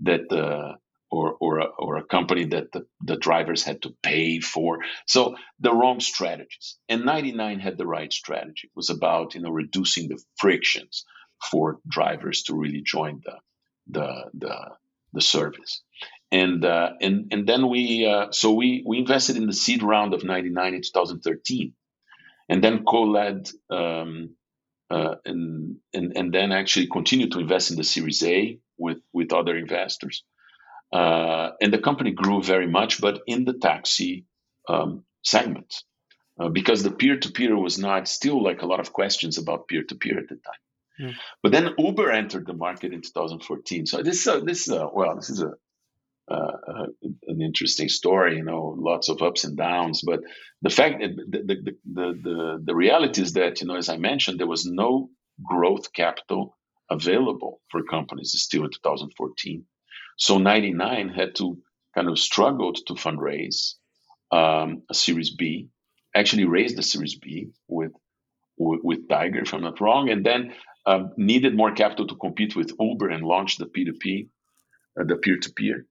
that uh, or or a, or a company that the, the drivers had to pay for. So the wrong strategies. And 99 had the right strategy. It was about you know reducing the frictions for drivers to really join the the the, the service. And uh, and and then we uh, so we we invested in the seed round of 99 in 2013, and then co-led um, uh, and, and and then actually continued to invest in the Series A with with other investors. Uh, and the company grew very much, but in the taxi um, segment, uh, because the peer-to-peer was not still like a lot of questions about peer-to-peer at the time. Mm. But then Uber entered the market in 2014. So this uh, this uh, well this is a uh, uh, an interesting story. You know, lots of ups and downs. But the fact that the the, the the the reality is that you know, as I mentioned, there was no growth capital available for companies still in 2014. So 99 had to kind of struggled to fundraise um, a Series B. Actually, raised the Series B with with, Tiger, if I'm not wrong, and then um, needed more capital to compete with Uber and launch the P2P, uh, the peer-to-peer,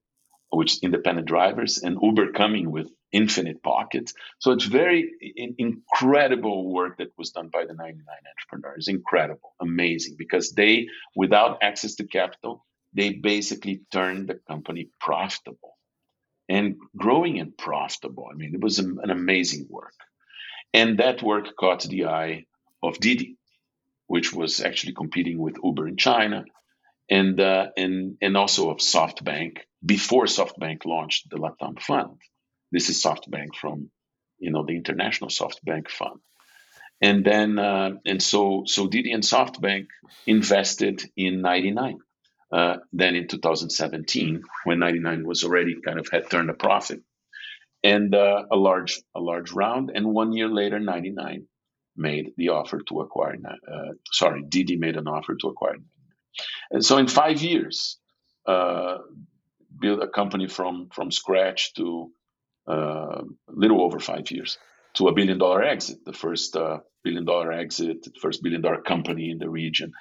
which independent drivers, and Uber coming with infinite pockets. So it's very in, incredible work that was done by the 99 entrepreneurs. Incredible, amazing, because they, without access to capital, they basically turned the company profitable and growing and profitable. I mean, it was an amazing work. And that work caught the eye of Didi, which was actually competing with Uber in China, and uh, and and also of SoftBank before SoftBank launched the Latam Fund. This is SoftBank from you know the International SoftBank Fund, and then uh, and so so Didi and SoftBank invested in 99. Uh, then in 2017, when 99 was already kind of had turned a profit, and uh, a large a large round, and one year later, 99 made the offer to acquire. Uh, sorry, Didi made an offer to acquire. And so in five years, uh, build a company from from scratch to uh, a little over five years to a billion dollar exit, the first uh, billion dollar exit, first billion dollar company in the region.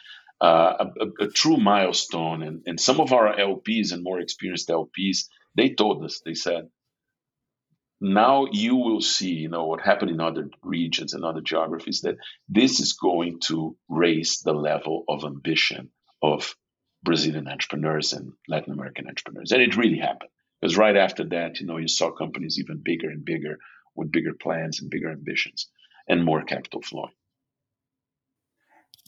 Uh, a, a, true milestone, and, and some of our LPs and more experienced LPs, they told us, they said, now you will see you know what happened in other regions and other geographies that this is going to raise the level of ambition of brazilian entrepreneurs and latin american entrepreneurs. And it really happened because right after that you know you saw companies even bigger and bigger with bigger plans and bigger ambitions and more capital flowing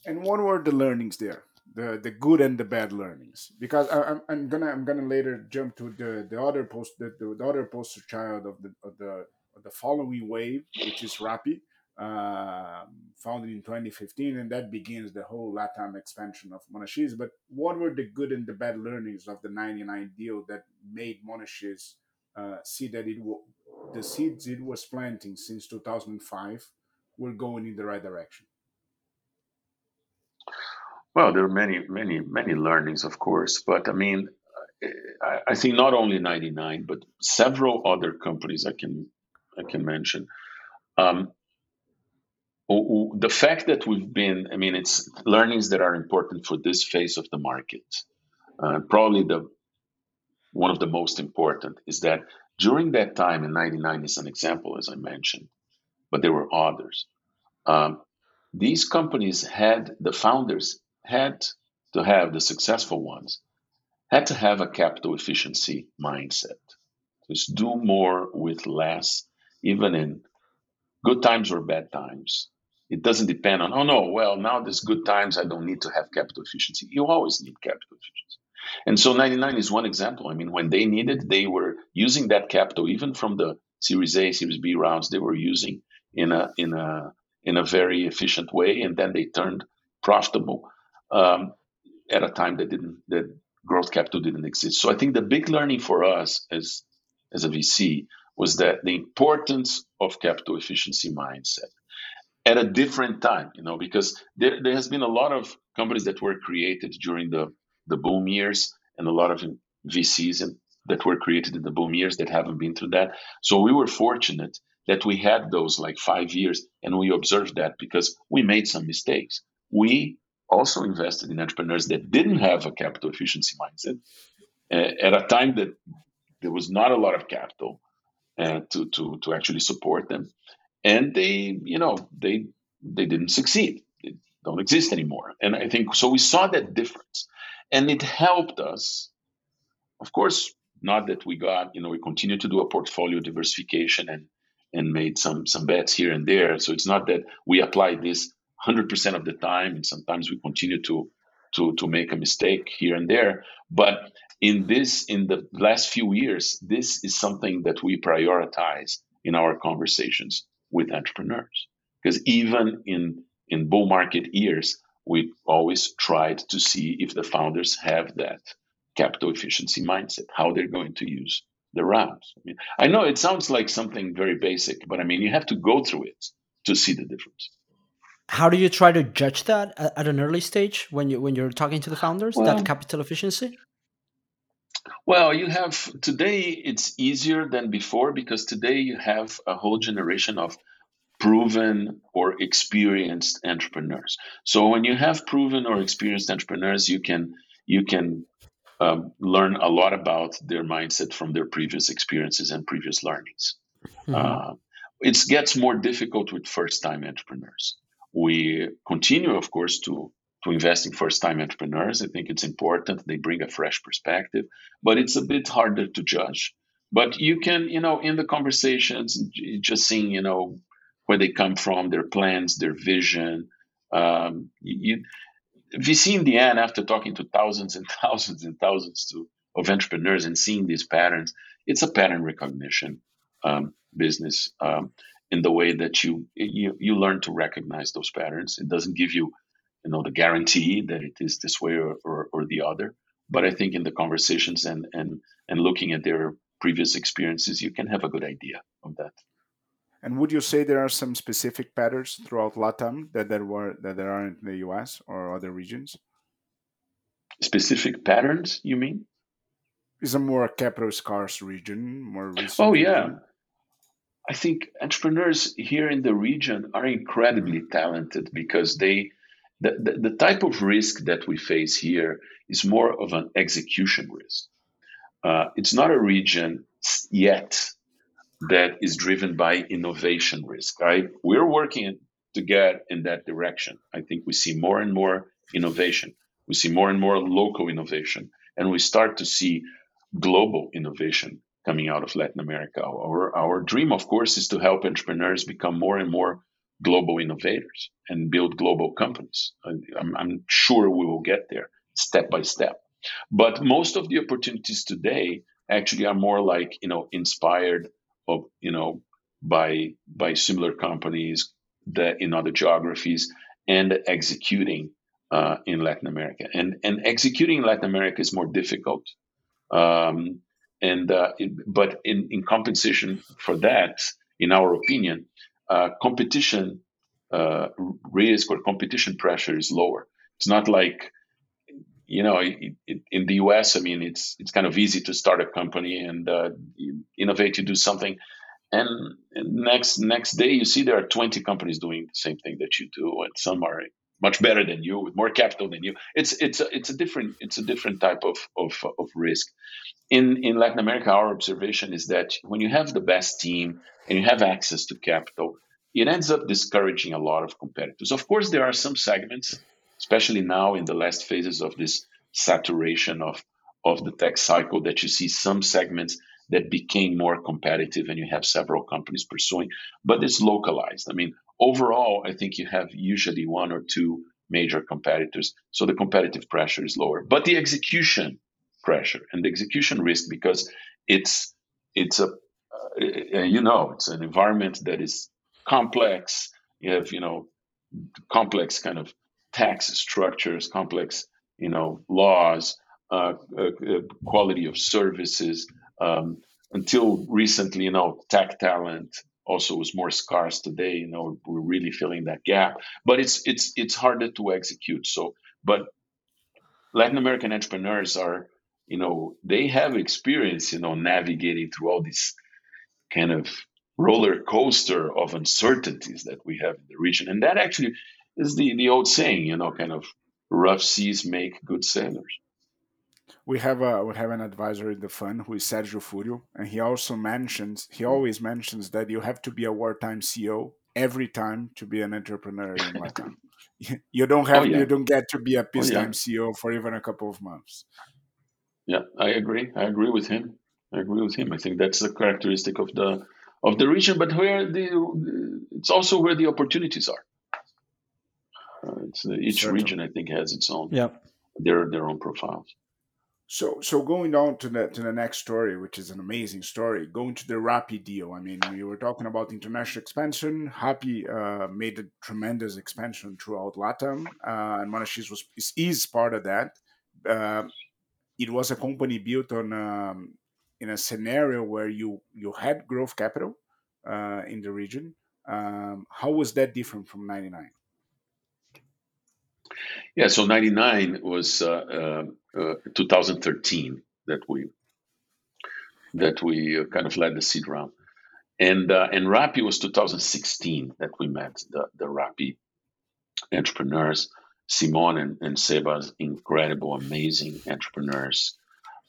and what were the learnings there the the good and the bad learnings. Because I, am I'm gonna I'm gonna later jump to the the other post the, the other poster child of the of the of the following wave which is Rappi uh, founded in 2015 and that begins the whole Latam expansion of Monashees but what were the good and the bad learnings of the 99 deal that made Monashees uh, see that it w- the seeds it was planting since 2005 were going in the right direction well, there are many, many, many learnings, of course, but I mean, I, I think not only 99, but several other companies I can I can mention. Um, the fact that we've been, I mean, it's learnings that are important for this phase of the market. Uh, probably the one of the most important is that during that time in 99 is an example, as I mentioned, but there were others. Um, these companies had, the founders had to have, the successful ones, had to have a capital efficiency mindset. Just do more with less, even in good times or bad times. It doesn't depend on, oh no, well, now there's good times, I don't need to have capital efficiency. You always need capital efficiency. And so 99 is one example. I mean, when they needed, they were using that capital, even from the Series A, Series B rounds, they were using in a in a in a very efficient way, and then they turned profitable um, at a time that didn't that growth capital didn't exist. So I think the big learning for us as as a VC was that the importance of capital efficiency mindset at a different time, you know, because there, there has been a lot of companies that were created during the the boom years and a lot of VCs and, that were created in the boom years that haven't been through that. So we were fortunate that we had those like five years and we observed that because we made some mistakes. We also invested in entrepreneurs that didn't have a capital efficiency mindset uh, at a time that there was not a lot of capital uh, to, to, to actually support them. And they, you know, they, they didn't succeed. They don't exist anymore. And I think so we saw that difference and it helped us. Of course, not that we got, you know, we continued to do a portfolio diversification and and made some some bets here and there. So it's not that we applied this 100% of the time, and sometimes we continue to to to make a mistake here and there. But in this, in the last few years, this is something that we prioritize in our conversations with entrepreneurs, because even in in bull market years, we always tried to see if the founders have that capital efficiency mindset, how they're going to use the rounds. I, mean, I know it sounds like something very basic, but I mean, you have to go through it to see the difference. How do you try to judge that at an early stage when you when you're talking to the founders well, that capital efficiency? Well, you have today it's easier than before because today you have a whole generation of proven or experienced entrepreneurs. So when you have proven or experienced entrepreneurs, you can you can um, learn a lot about their mindset from their previous experiences and previous learnings. Mm-hmm. Uh, it gets more difficult with first-time entrepreneurs. We continue, of course, to to invest in first-time entrepreneurs. I think it's important; they bring a fresh perspective, but it's a bit harder to judge. But you can, you know, in the conversations, just seeing, you know, where they come from, their plans, their vision. Um, you, VC in the end, after talking to thousands and thousands and thousands to, of entrepreneurs and seeing these patterns, it's a pattern recognition um, business um, in the way that you, you you learn to recognize those patterns. It doesn't give you, you know, the guarantee that it is this way or, or, or the other. But I think in the conversations and and and looking at their previous experiences, you can have a good idea of that. And would you say there are some specific patterns throughout LATAM that there were that there are in the US or other regions? Specific patterns, you mean? Is a more capital scarce region, more recent. Oh yeah. Region? I think entrepreneurs here in the region are incredibly talented because they the, the, the type of risk that we face here is more of an execution risk. Uh, it's not a region yet that is driven by innovation risk. Right? We're working to get in that direction. I think we see more and more innovation. We see more and more local innovation, and we start to see global innovation coming out of Latin America. Our, our dream, of course, is to help entrepreneurs become more and more global innovators and build global companies. I'm, I'm sure we will get there step by step. But most of the opportunities today actually are more like, you know, inspired of you know by by similar companies that in other geographies and executing uh, in Latin America. And and executing in Latin America is more difficult. Um, and uh, it, but in, in compensation for that, in our opinion, uh, competition uh, risk or competition pressure is lower. It's not like you know, it, it, in the U.S., I mean, it's it's kind of easy to start a company and uh, innovate, you do something, and next next day you see there are 20 companies doing the same thing that you do, and some are much better than you with more capital than you. It's it's a, it's a different it's a different type of of, of risk. In in Latin America, our observation is that when you have the best team and you have access to capital, it ends up discouraging a lot of competitors. Of course, there are some segments especially now in the last phases of this saturation of, of the tech cycle, that you see some segments that became more competitive and you have several companies pursuing, but it's localized. I mean, overall, I think you have usually one or two major competitors, so the competitive pressure is lower. But the execution pressure and the execution risk, because it's it's a uh, you know it's an environment that is complex. You have you know complex kind of tax structures, complex, you know, laws, uh, uh, uh, quality of services. Um, until recently, you know, tech talent also was more scarce. Today, you know, we're really filling that gap, but it's it's it's harder to execute. So, but Latin American entrepreneurs are, you know, they have experience, you know, navigating through all these kind of roller coaster of uncertainties that we have in the region, and that actually is the the old saying, you know, kind of rough seas make good sailors. We have a we have an advisor in the fund who is Sergio Furio, and he also mentions he always mentions that you have to be a wartime CEO every time to be an entrepreneur in Latam. you don't have oh, yeah. you don't get to be a peacetime oh, yeah. CEO for even a couple of months. Yeah, I agree. I agree with him. I agree with him. I think that's the characteristic of the of the region, but where the it's also where the opportunities are. Uh, it's uh, each Certainly. region, I think, has its own yeah their their own profiles. So, so going on to the to the next story, which is an amazing story, going to the Rappi deal. I mean, we were talking about international expansion. Rappi uh, made a tremendous expansion throughout LATAM, uh, and Monashees was is, is, part of that. Uh, it was a company built on um, in a scenario where you you had growth capital uh, in the region. Um, how was that different from ninety nine? Yeah, so 99 was uh, uh, uh 2013 that we that we uh, kind of led the seed round. And uh, and Rappi was 2016 that we met the, the Rappi entrepreneurs, Simon and, and Seba's incredible, amazing entrepreneurs.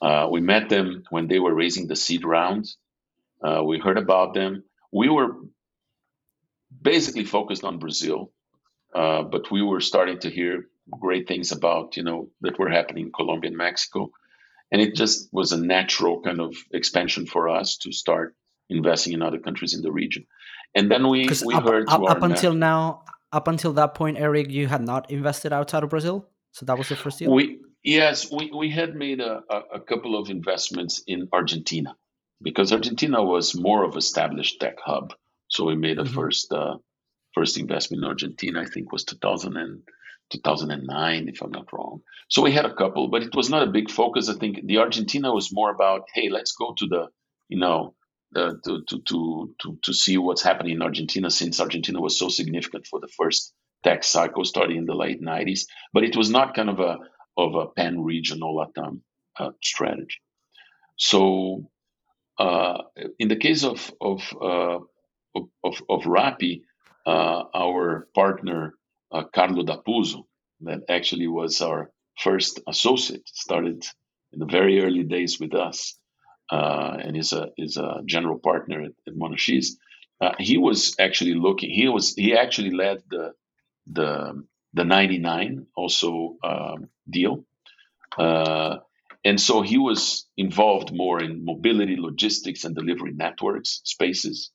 Uh, we met them when they were raising the seed round. We heard about them. We were basically focused on Brazil uh, but we were starting to hear great things about, you know, that were happening in Colombia and Mexico. And it just was a natural kind of expansion for us to start investing in other countries in the region. And then we, we up, heard up, up until now, up until that point, Eric, you had not invested outside of Brazil. So that was the first deal. We yes, we, we had made a, a, couple of investments in Argentina because Argentina was more of established tech hub. So we made a mm-hmm. first uh, first investment in Argentina, I think, was 2000 and, 2009, if I'm not wrong. So we had a couple, but it was not a big focus. I think the Argentina was more about, hey, let's go to the, you know, uh, to, to, to, to, to see what's happening in Argentina since Argentina was so significant for the first tech cycle starting in the late 90s. But it was not kind of a, of a pan-regional Latam uh, strategy. So uh, in the case of, of, uh, of, of, of our partner, uh, Carlo Dapuzzo, that actually was our first associate, started in the very early days with us, uh, and is a is a general partner at, at. Uh, he was actually looking. He was he actually led the the the 99 also um, deal. Uh, and so he was involved more in mobility, logistics, and delivery networks spaces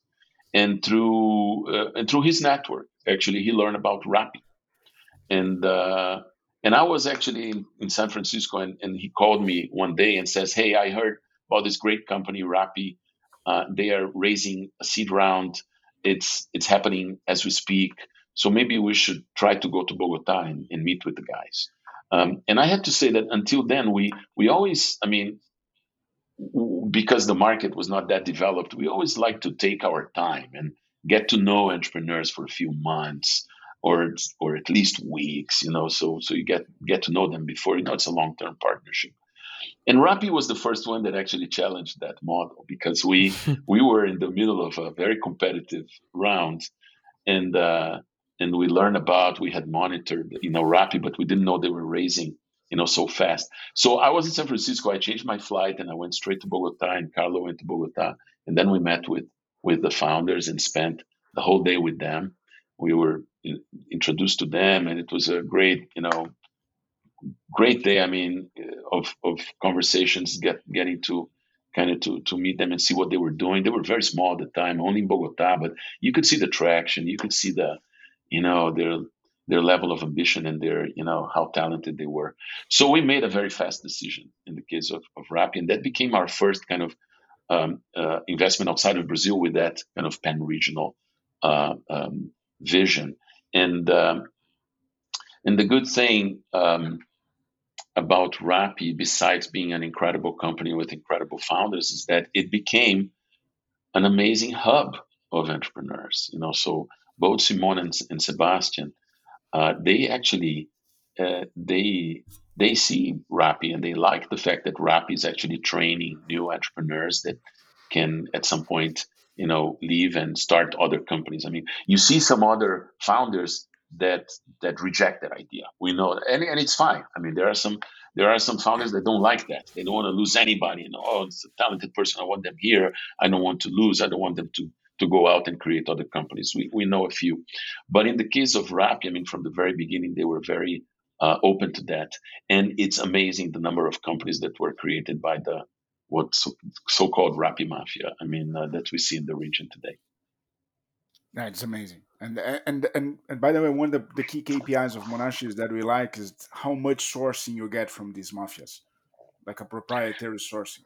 and through uh, and through his network, actually, he learned about Rappi, and uh, and I was actually in, in San Francisco, and, and, he called me one day and says, "Hey, I heard about this great company, Rappi. Uh, they are raising a seed round. It's it's happening as we speak. So maybe we should try to go to Bogota and, and meet with the guys." Um, and I have to say that until then, we we always, I mean, because the market was not that developed, we always like to take our time and get to know entrepreneurs for a few months, or or at least weeks, you know. So so you get get to know them before you know it's a long term partnership. And Rappi was the first one that actually challenged that model because we we were in the middle of a very competitive round, and uh, and we learned about we had monitored you know Rappi, but we didn't know they were raising you know so fast. So I was in San Francisco. I changed my flight and I went straight to Bogota, and Carlo went to Bogota, and then we met with with the founders and spent the whole day with them. We were introduced to them, and it was a great you know great day. I mean, uh, of of conversations, get getting to kind of to to meet them and see what they were doing. They were very small at the time, only in Bogota, but you could see the traction. You could see the, you know, their their level of ambition and their, you know, how talented they were. So we made a very fast decision in the case of of Rappi, and that became our first kind of um, uh, investment outside of Brazil with that kind of pan regional uh, um, vision. And um, and the good thing um, about Rappi, besides being an incredible company with incredible founders, is that it became an amazing hub of entrepreneurs. You know, so both Simon and, and Sebastian, uh, they actually uh, they they see Rappi and they like the fact that Rappi is actually training new entrepreneurs that can at some point you know leave and start other companies. I mean, you see some other founders that that reject that idea. We know, and, and it's fine. I mean, there are some there are some founders that don't like that. They don't want to lose anybody. You know, oh, it's a talented person. I want them here. I don't want to lose. I don't want them to to go out and create other companies. We we know a few, but in the case of Rappi, I mean, from the very beginning, they were very uh, open to that, and it's amazing the number of companies that were created by the what so, so-called Rappi mafia. I mean, uh, that we see in the region today. That's amazing. And and and and by the way, one of the, the key KPIs of Monashees that we like is how much sourcing you get from these mafias, like a proprietary sourcing.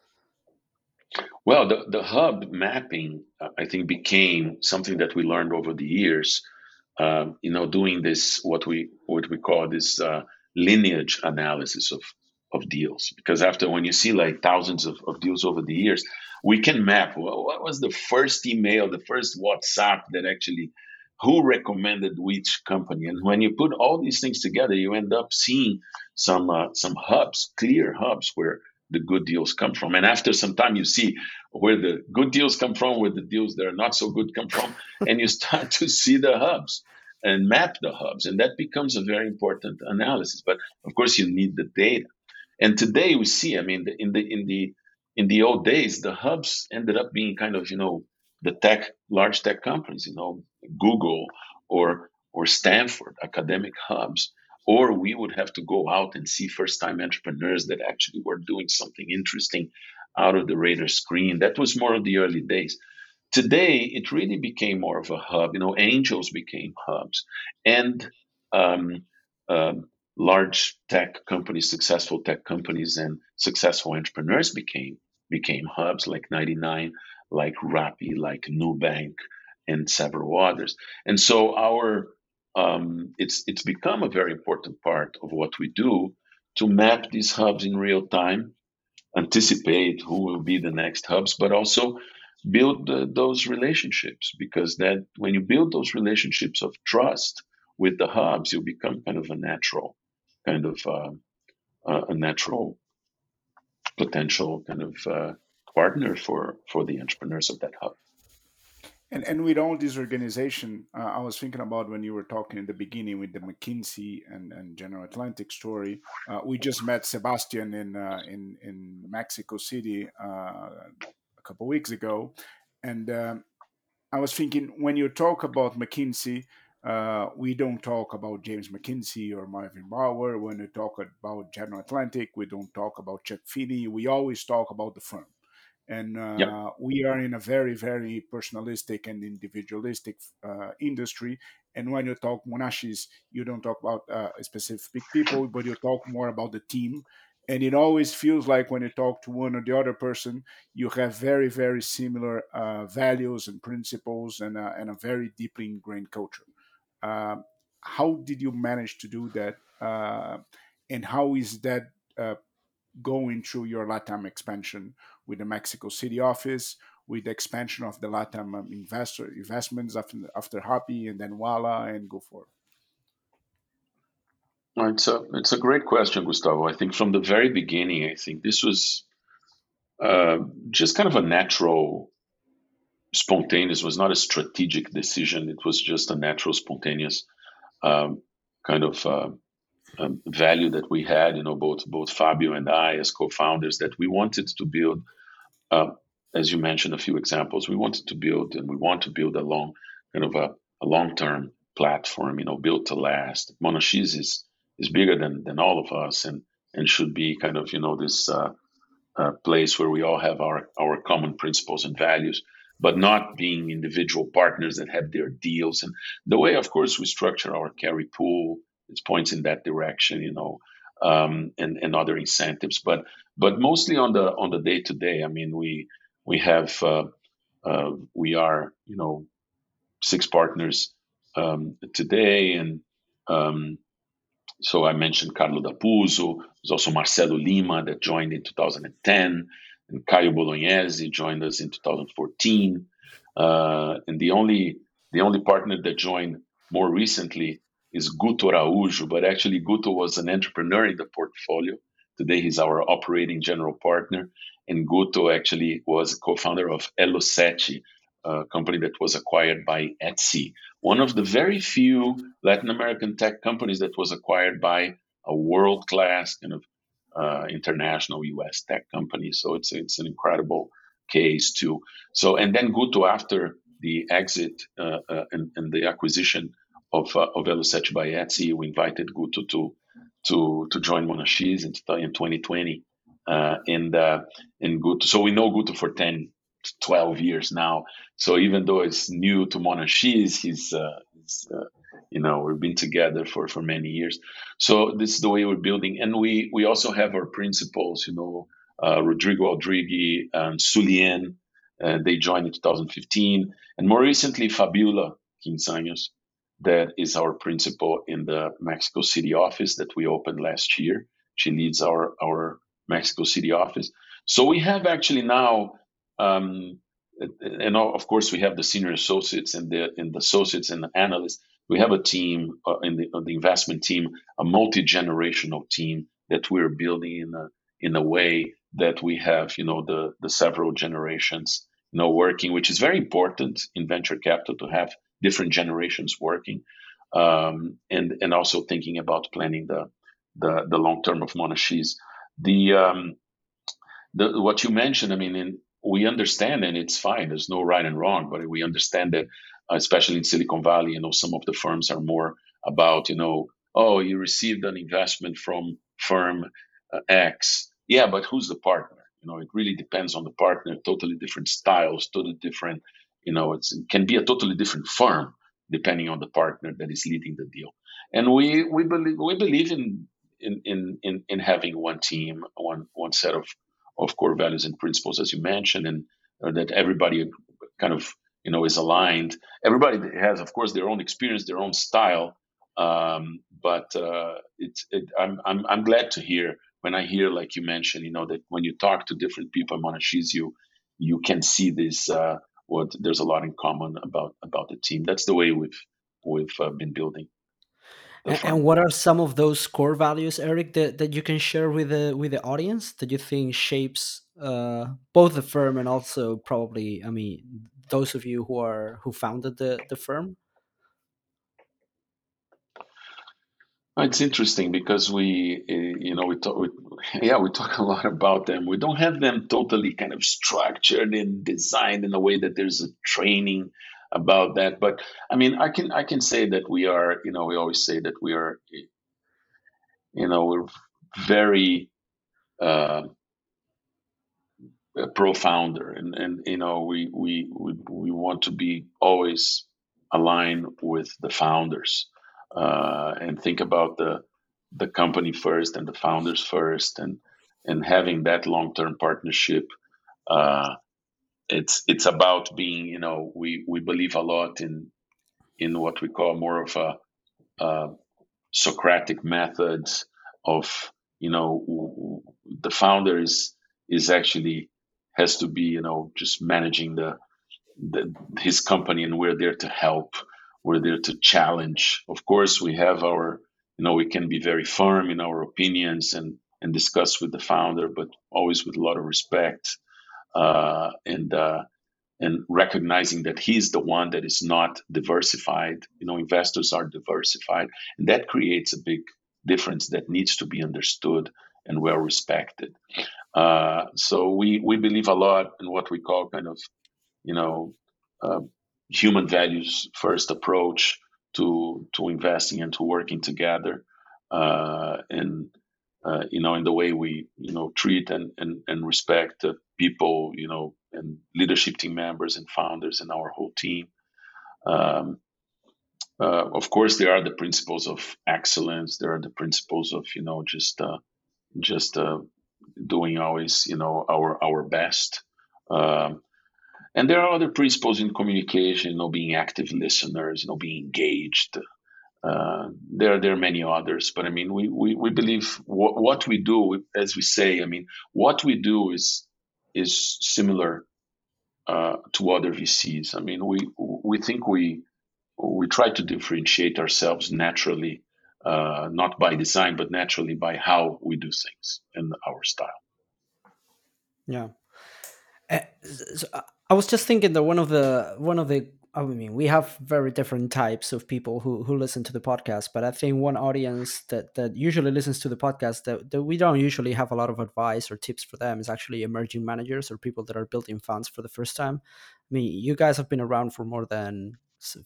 Well, the, the hub mapping, uh, I think, became something that we learned over the years. Uh, you know, doing this what we what we call this uh, lineage analysis of of deals. Because after when you see like thousands of, of deals over the years, we can map well, what was the first email, the first WhatsApp that actually who recommended which company. And when you put all these things together, you end up seeing some uh, some hubs, clear hubs where the good deals come from. And after some time, you see where the good deals come from, where the deals that are not so good come from, and you start to see the hubs and map the hubs, and that becomes a very important analysis. But of course, you need the data. And today we see, I mean, in the in the in the old days, the hubs ended up being kind of, you know, the tech, large tech companies, you know, Google or or Stanford academic hubs. Or we would have to go out and see first time entrepreneurs that actually were doing something interesting out of the radar screen. That was more of the early days. Today, it really became more of a hub. You know, angels became hubs. And um, um, large tech companies, successful tech companies, and successful entrepreneurs became became hubs like 99, like Rappi, like Nubank, and several others. And so our um, it's it's become a very important part of what we do to map these hubs in real time, anticipate who will be the next hubs, but also build those relationships because that when you build those relationships of trust with the hubs, you become kind of a natural kind of uh, uh, a natural potential kind of uh, partner for for the entrepreneurs of that hub. And, and with all this organization, uh, I was thinking about when you were talking in the beginning with the McKinsey and, and General Atlantic story. Uh, we just met Sebastian in uh, in in Mexico City a couple weeks ago, and um, I was thinking when you talk about McKinsey, uh, we don't talk about James McKinsey or Marvin Bower. When we talk about General Atlantic, we don't talk about Chuck Feeney. We always talk about the firm. And uh, yep. we are in a very, very personalistic and individualistic uh, industry. And when you talk Monashees, you don't talk about uh, specific people, but you talk more about the team. And it always feels like when you talk to one or the other person, you have very, very similar uh, values and principles and, and a very deeply ingrained culture. Uh, how did you manage to do that? Uh, and how is that uh, going through your LATAM expansion with the Mexico City office, with the expansion of the LATAM um, investor investments after, after Rappi and then Ualá and go forward? it's a it's a great question, Gustavo. I think from the very beginning, I think this was uh, just kind of a natural, spontaneous. Was not a strategic decision. It was just a natural, spontaneous um, kind of uh, um, value that we had. You know, both both Fabio and I as co-founders that we wanted to build. Uh, as you mentioned, a few examples. We wanted to build, and we want to build a long, kind of a, a long-term platform. You know, built to last. Monashees is is bigger than than all of us, and and should be kind of you know this uh, uh, place where we all have our our common principles and values, but not being individual partners that have their deals. And the way, of course, we structure our carry pool, it points in that direction, you know, um, and and other incentives. But but mostly on the on the day to day. I mean, we we have uh, uh, we are you know six partners um, today, and um, so I mentioned Carlo Dapuzzo. There's also Marcelo Lima that joined in 2010, and Caio Bolognese joined us in 2014. Uh, and the only the only partner that joined more recently is Guto Araújo, but actually Guto was an entrepreneur in the portfolio. Today he's our operating general partner, and Guto actually was a co-founder of Elo7, a company that was acquired by Etsy, one of the very few Latin American tech companies that was acquired by a world class kind of uh, international US tech company. So it's it's an incredible case too. So and then Guto after the exit uh, uh, and, and, the acquisition of uh, of Elo7 by Etsy, we invited Guto to to to join Monashees in, in 2020. Uh, and uh, and Guto, so we know Guto for 10, 12 years now. So even though it's new to Monashees, he's, uh, he's uh, you know, we've been together for, for many years. So this is the way we're building. And we, we also have our principals, you know, uh, Rodrigo Aldrigui and Sulien, uh, they joined in 2015. And more recently, Fabiola Quinzanos, that is our principal in the Mexico City office that we opened last year. She leads our, our Mexico City office. So we have actually now um, and of course, we have the senior associates and the and the associates and the analysts. We have a team uh, in the, the investment team, a multi generational team that we're building in a in a way that we have, you know, the the several generations, you know, working, which is very important in venture capital to have different generations working, um, and and also thinking about planning the the, the long term of Monashees. The um, the, what you mentioned, I mean, in, we understand, and it's fine. There's no right and wrong, but we understand that, uh, especially in Silicon Valley, you know, some of the firms are more about, you know, oh, you received an investment from firm uh, X. Yeah, but who's the partner? You know, it really depends on the partner. Totally different styles, totally different. You know, it can be a totally different firm depending on the partner that is leading the deal. And we we believe we believe in in in in, in having one team, one one set of of core values and principles, as you mentioned, and uh, that everybody kind of you know is aligned. Everybody has, of course, their own experience, their own style. Um, but uh, it's it, I'm, I'm I'm glad to hear when I hear like you mentioned, you know, that when you talk to different people at Monashees, you you can see this. Uh, what there's a lot in common about about the team. That's the way we've we've uh, been building. And, and, what are some of those core values, Eric, that, that you can share with the with the audience that you think shapes uh, both the firm and also probably, I mean, those of you who are who founded the the firm? It's interesting because we, eh, you know, we talk, we, yeah, we talk a lot about them. We don't have them totally kind of structured and designed in a way that there's a training about that. But I mean, I can I can say that we are, you know, we always say that we are, you know, we're very uh, profounder, and and you know, we we we we want to be always aligned with the founders uh, and think about the the company first and the founders first, and and having that long term partnership. Uh, it's it's about being you know we we believe a lot in in what we call more of a, a Socratic methods of you know the founder is is actually has to be you know just managing the, the his company and we're there to help we're there to challenge of course we have our you know, we can be very firm in our opinions and and discuss with the founder, but always with a lot of respect uh, and uh, and recognizing that he's the one that is not diversified. You know, investors are diversified, and that creates a big difference that needs to be understood and well respected. Uh, so we we believe a lot in what we call kind of, you know, uh, human values first approach to to investing and to working together, uh, and uh, you know, in the way we you know treat and and, and respect people, you know, and leadership team members and founders and our whole team. Um, uh, of course, there are the principles of excellence. There are the principles of you know just uh, just uh, doing always you know our our best. Um, and there are other principles in communication, you know, being active listeners, you know, being engaged. Uh, there, there are many others, but I mean, we, we, we believe what, what we do, as we say, I mean, what we do is is similar uh, to other VCs. I mean, we we think we we try to differentiate ourselves naturally, uh, not by design, but naturally by how we do things in our style. Yeah. Uh, so I was just thinking that one of the one of the I mean, we have very different types of people who, who listen to the podcast, but I think one audience that, that usually listens to the podcast that, that we don't usually have a lot of advice or tips for them is actually emerging managers or people that are building funds for the first time. I mean, you guys have been around for more than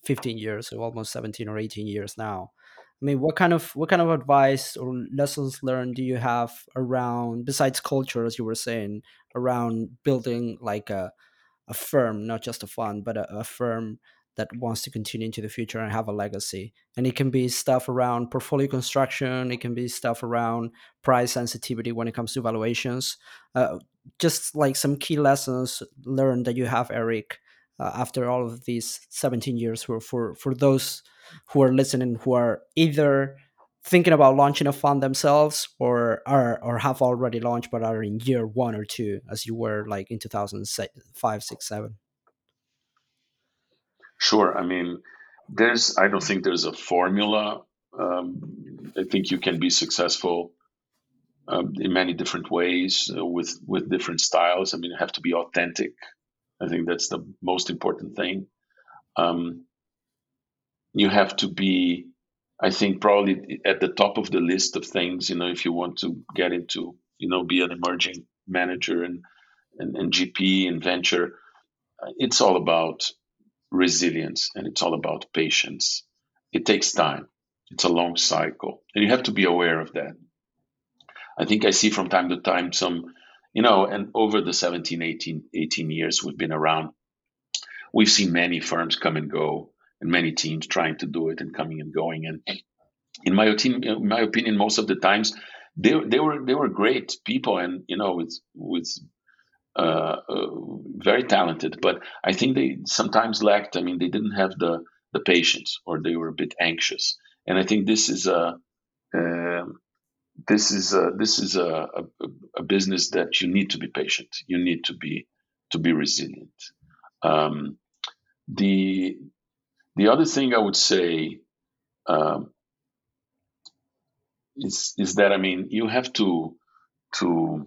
15 years, so almost 17 or 18 years now. I mean, what kind of what kind of advice or lessons learned do you have around besides culture, as you were saying, around building like a a firm, not just a fund, but a, a firm that wants to continue into the future and have a legacy. And it can be stuff around portfolio construction, it can be stuff around price sensitivity when it comes to valuations. Uh, just like some key lessons learned that you have, Eric, uh, after all of these 17 years for, for, for those who are listening who are either thinking about launching a fund themselves or are or have already launched but are in year one or two as you were like in 2005 6 7 sure. I mean there's i don't think there's a formula. Um, i think you can be successful um, in many different ways uh, with with different styles. I mean you have to be authentic. I think that's the most important thing. Um, you have to be I think probably at the top of the list of things, you know, if you want to get into, you know, be an emerging manager and and, and GP and venture, it's all about resilience and it's all about patience. It takes time. It's a long cycle, and you have to be aware of that. I think I see from time to time some, you know, and over the 17, 18, 18 years we've been around, we've seen many firms come and go and many teams trying to do it and coming and going. And in my opinion, in my opinion, most of the times they they were they were great people and you know with with uh, uh, very talented. But I think they sometimes lacked. I mean, they didn't have the the patience or they were a bit anxious. And I think this is a uh, this is a, this is a, a, a, business that you need to be patient. You need to be to be resilient. Um, the the other thing I would say um, is is that I mean you have to to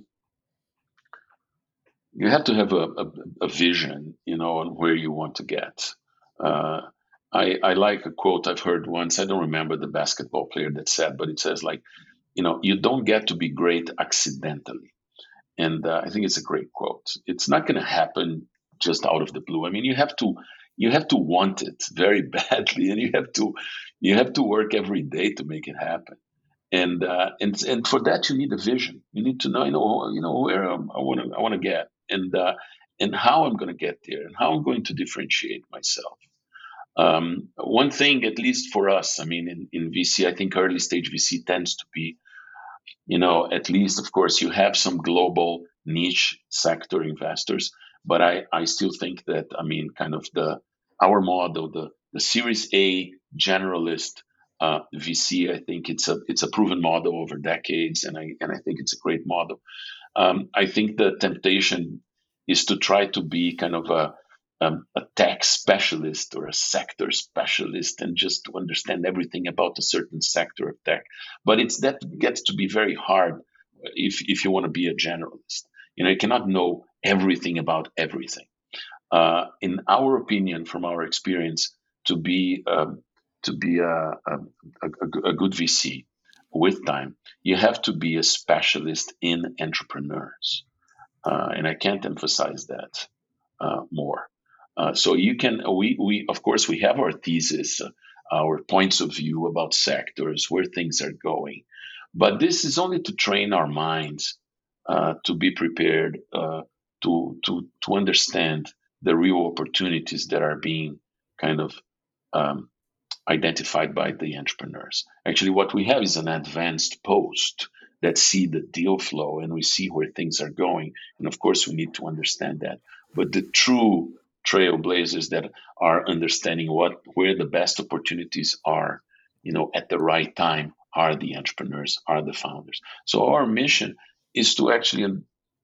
you have to have a, a, a vision, you know, on where you want to get. Uh, I, I like a quote I've heard once. I don't remember the basketball player that said, but it says like, you know, you don't get to be great accidentally, and uh, I think it's a great quote. It's not going to happen just out of the blue. I mean, you have to you have to want it very badly, and you have to you have to work every day to make it happen. And uh, and and for that you need a vision. You need to know you know you know where I want to I want to get and uh, and how I'm going to get there and how I'm going to differentiate myself. Um, one thing, at least for us, I mean, in, in VC, I think early stage VC tends to be, you know, at least, of course, you have some global niche sector investors, but I, I still think that, I mean, kind of the our model, the, the Series A generalist uh, VC, I think it's a it's a proven model over decades, and I and I think it's a great model. Um, I think the temptation is to try to be kind of a um, a tech specialist or a sector specialist and just to understand everything about a certain sector of tech. But it's that gets to be very hard if if you want to be a generalist. You know, you cannot know everything about everything. Uh, in our opinion, from our experience, to be um, to be a, a, a, a good VC with time, you have to be a specialist in entrepreneurs. Uh, and I can't emphasize that uh, more. Uh, so you can, we, we, of course, we have our thesis, uh, our points of view about sectors, where things are going. But this is only to train our minds uh, to be prepared uh, to, to, to understand the real opportunities that are being kind of um, identified by the entrepreneurs. Actually, what we have is an advanced post that see the deal flow and we see where things are going. And of course, we need to understand that. But the true trailblazers that are understanding what where the best opportunities are, you know, at the right time are the entrepreneurs, are the founders. So our mission is to actually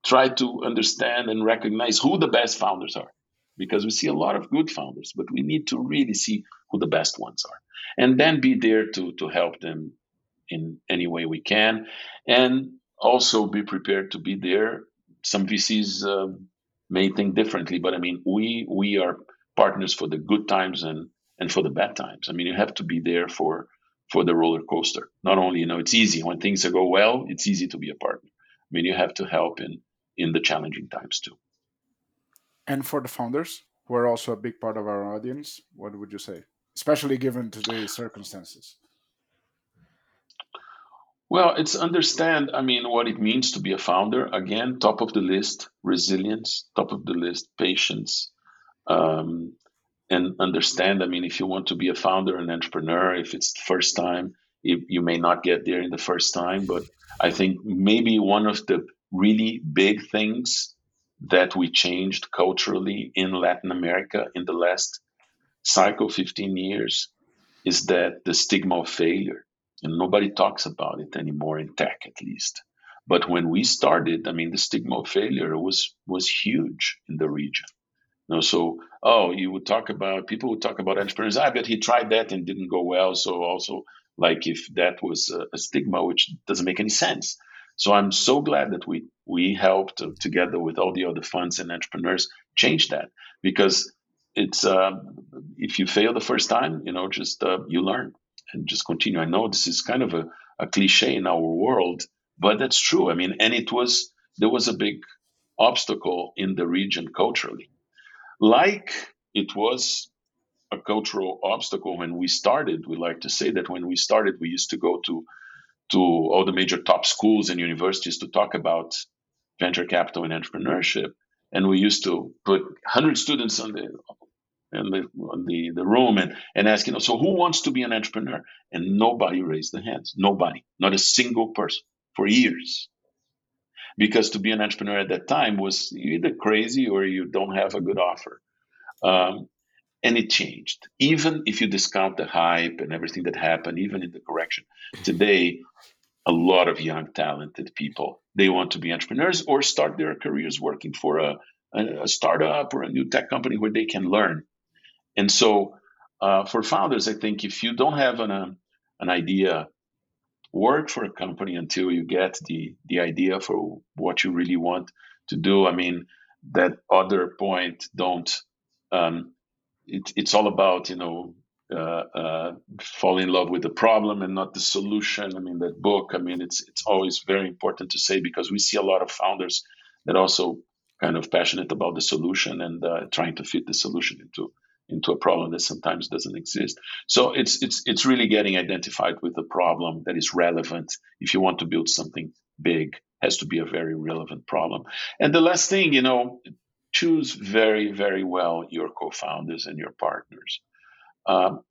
try to understand and recognize who the best founders are because we see a lot of good founders, but we need to really see who the best ones are, and then be there to to help them in any way we can, and also be prepared to be there. Some VCs uh, may think differently, but I mean, we we are partners for the good times and and for the bad times. I mean, you have to be there for for the roller coaster. Not only you know it's easy when things go well, it's easy to be a partner. I mean, you have to help in in the challenging times too. And for the founders, who are also a big part of our audience, what would you say, especially given today's circumstances? Well, it's understand, I mean, what it means to be a founder. Again, top of the list, resilience, top of the list, patience, um, and understand. I mean, if you want to be a founder, an entrepreneur, if it's the first time, you, you may not get there in the first time, but I think maybe one of the really big things that we changed culturally in Latin America in the last cycle 15 years is that the stigma of failure and nobody talks about it anymore in tech at least. But when we started i mean the stigma of failure was was huge in the region. You know, so oh you would talk about people would talk about entrepreneurs i bet he tried that and didn't go well. So also like if that was a, a stigma which doesn't make any sense so I'm so glad that we we helped together with all the other funds and entrepreneurs change that because it's uh, if you fail the first time, you know, just uh, you learn and just continue. I know this is kind of a, a cliche in our world, but that's true. I mean, and it was there was a big obstacle in the region culturally, like it was a cultural obstacle when we started. We like to say that when we started, we used to go to to all the major top schools and universities to talk about venture capital and entrepreneurship. And we used to put 100 students on the in the, the, the room and, and ask, you know, so who wants to be an entrepreneur? And nobody raised their hands. Nobody, not a single person for years. Because to be an entrepreneur at that time was either crazy or you don't have a good offer. Um, and it changed. Even if you discount the hype and everything that happened, even in the correction, today, a lot of young, talented people they want to be entrepreneurs or start their careers working for a, a startup or a new tech company where they can learn. And so, uh, for founders, I think if you don't have an uh, an idea, work for a company until you get the the idea for what you really want to do. I mean, that other point, don't um, it, it's all about you know uh, uh, fall in love with the problem and not the solution. I mean that book. I mean it's it's always very important to say because we see a lot of founders that also kind of passionate about the solution and uh, trying to fit the solution into into a problem that sometimes doesn't exist. So it's it's it's really getting identified with a problem that is relevant. If you want to build something big, has to be a very relevant problem. And the last thing, you know, choose very, very well your co founders and your partners. Um,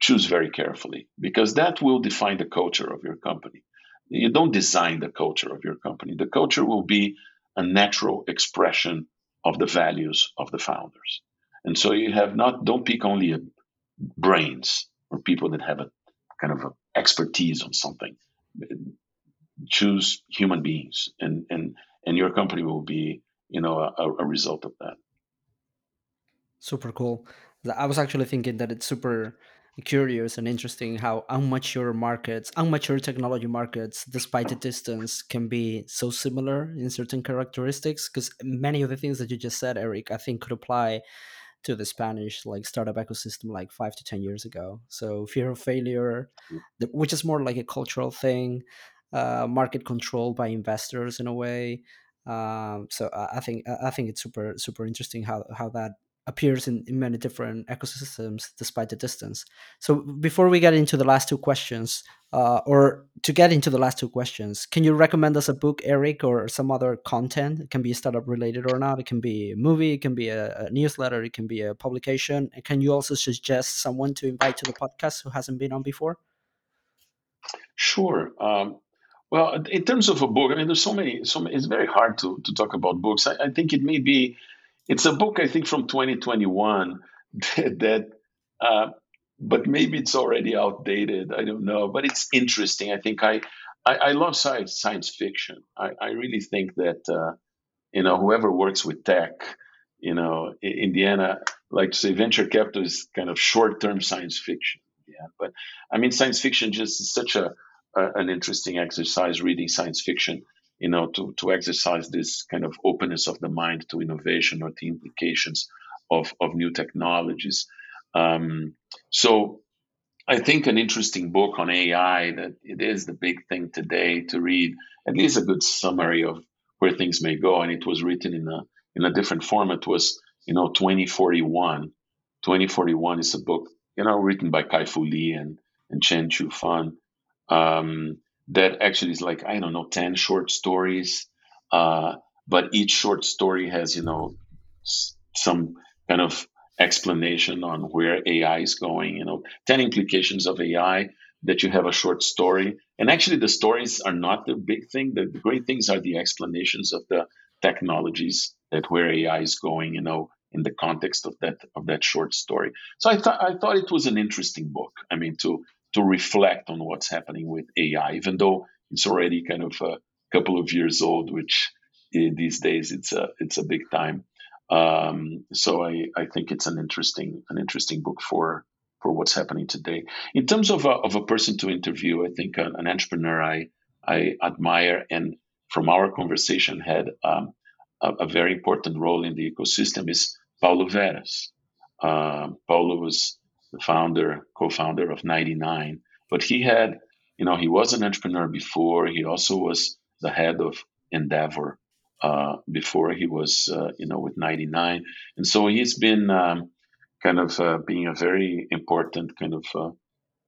choose very carefully because that will define the culture of your company. You don't design the culture of your company, the culture will be a natural expression of the values of the founders. And so you have not, don't pick only brains or people that have a kind of a expertise on something. Choose human beings, and, and, and your company will be you know, a, a result of that. Super cool. I was actually thinking that it's super curious and interesting how unmature markets, unmature technology markets, despite the distance, can be so similar in certain characteristics. Because many of the things that you just said, Eric, I think could apply to the Spanish like startup ecosystem like five to ten years ago. So fear of failure, which is more like a cultural thing, uh, market control by investors in a way. Um, so I, think I think it's super super interesting how how that appears in, in many different ecosystems despite the distance. So before we get into the last two questions, uh, or to get into the last two questions, can you recommend us a book, Eric, or some other content? It can be startup related or not. It can be a movie, it can be a, a newsletter, it can be a publication. And can you also suggest someone to invite to the podcast who hasn't been on before? Sure. Um, well, in terms of a book, I mean, there's so many. So many, it's very hard to to talk about books. I, I think it may be it's a book I think from 2021 that, that uh, but maybe it's already outdated. I don't know, but it's interesting. I think I I, I love science science fiction. I, I really think that uh, you know whoever works with tech, you know, Indiana like to say venture capital is kind of short term science fiction. Yeah, but I mean science fiction just is such a, a an interesting exercise reading science fiction you know, to, to exercise this kind of openness of the mind to innovation or the implications of, of new technologies. Um, so I think an interesting book on AI that it is the big thing today to read, at least a good summary of where things may go. And it was written in a in a different format was, you know, 2041. 2041 is a book, you know, written by Kai-Fu Lee and, and Chen Qiufan. Um, that actually is like I don't know ten short stories, uh, but each short story has you know some kind of explanation on where AI is going. You know, ten implications of AI that you have a short story, and actually the stories are not the big thing. The, the great things are the explanations of the technologies that where AI is going. You know, in the context of that of that short story. So I thought I thought it was an interesting book. I mean, to to reflect on what's happening with AI, even though it's already kind of a couple of years old, which these days it's a it's a big time. Um, so I, I think it's an interesting an interesting book for for what's happening today. In terms of a, of a person to interview, I think an, an entrepreneur I I admire and from our conversation had um, a, a, very important role in the ecosystem is Paulo Veras. Uh, Paulo was the founder, co-founder of 99. But he had, you know, he was an entrepreneur before. He also was the head of Endeavor uh, before he was, uh, you know, with 99. And so he's been um, kind of uh, being a very important kind of uh,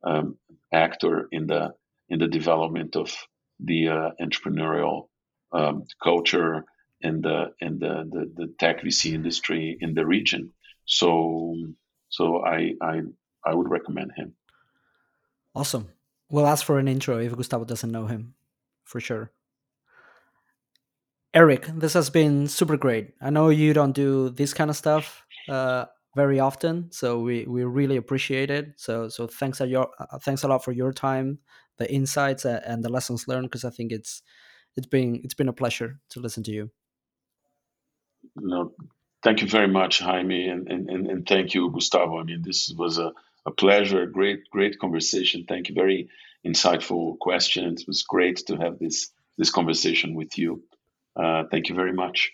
um, actor in the in the development of the uh, entrepreneurial um, culture and the and the, the the tech VC industry in the region. So so I I I would recommend him. Awesome. We'll ask for an intro if Gustavo doesn't know him, for sure. Eric, this has been super great. I know you don't do this kind of stuff uh, very often, so we, we really appreciate it. So so thanks a your uh, thanks a lot for your time, the insights, uh, and the lessons learned. Because I think it's it's been it's been a pleasure to listen to you. No, thank you very much, Jaime, and, and, and thank you, Gustavo. I mean, this was a, a pleasure, a great, great conversation. Thank you. Very insightful questions. It was great to have this this conversation with you. Uh, thank you very much.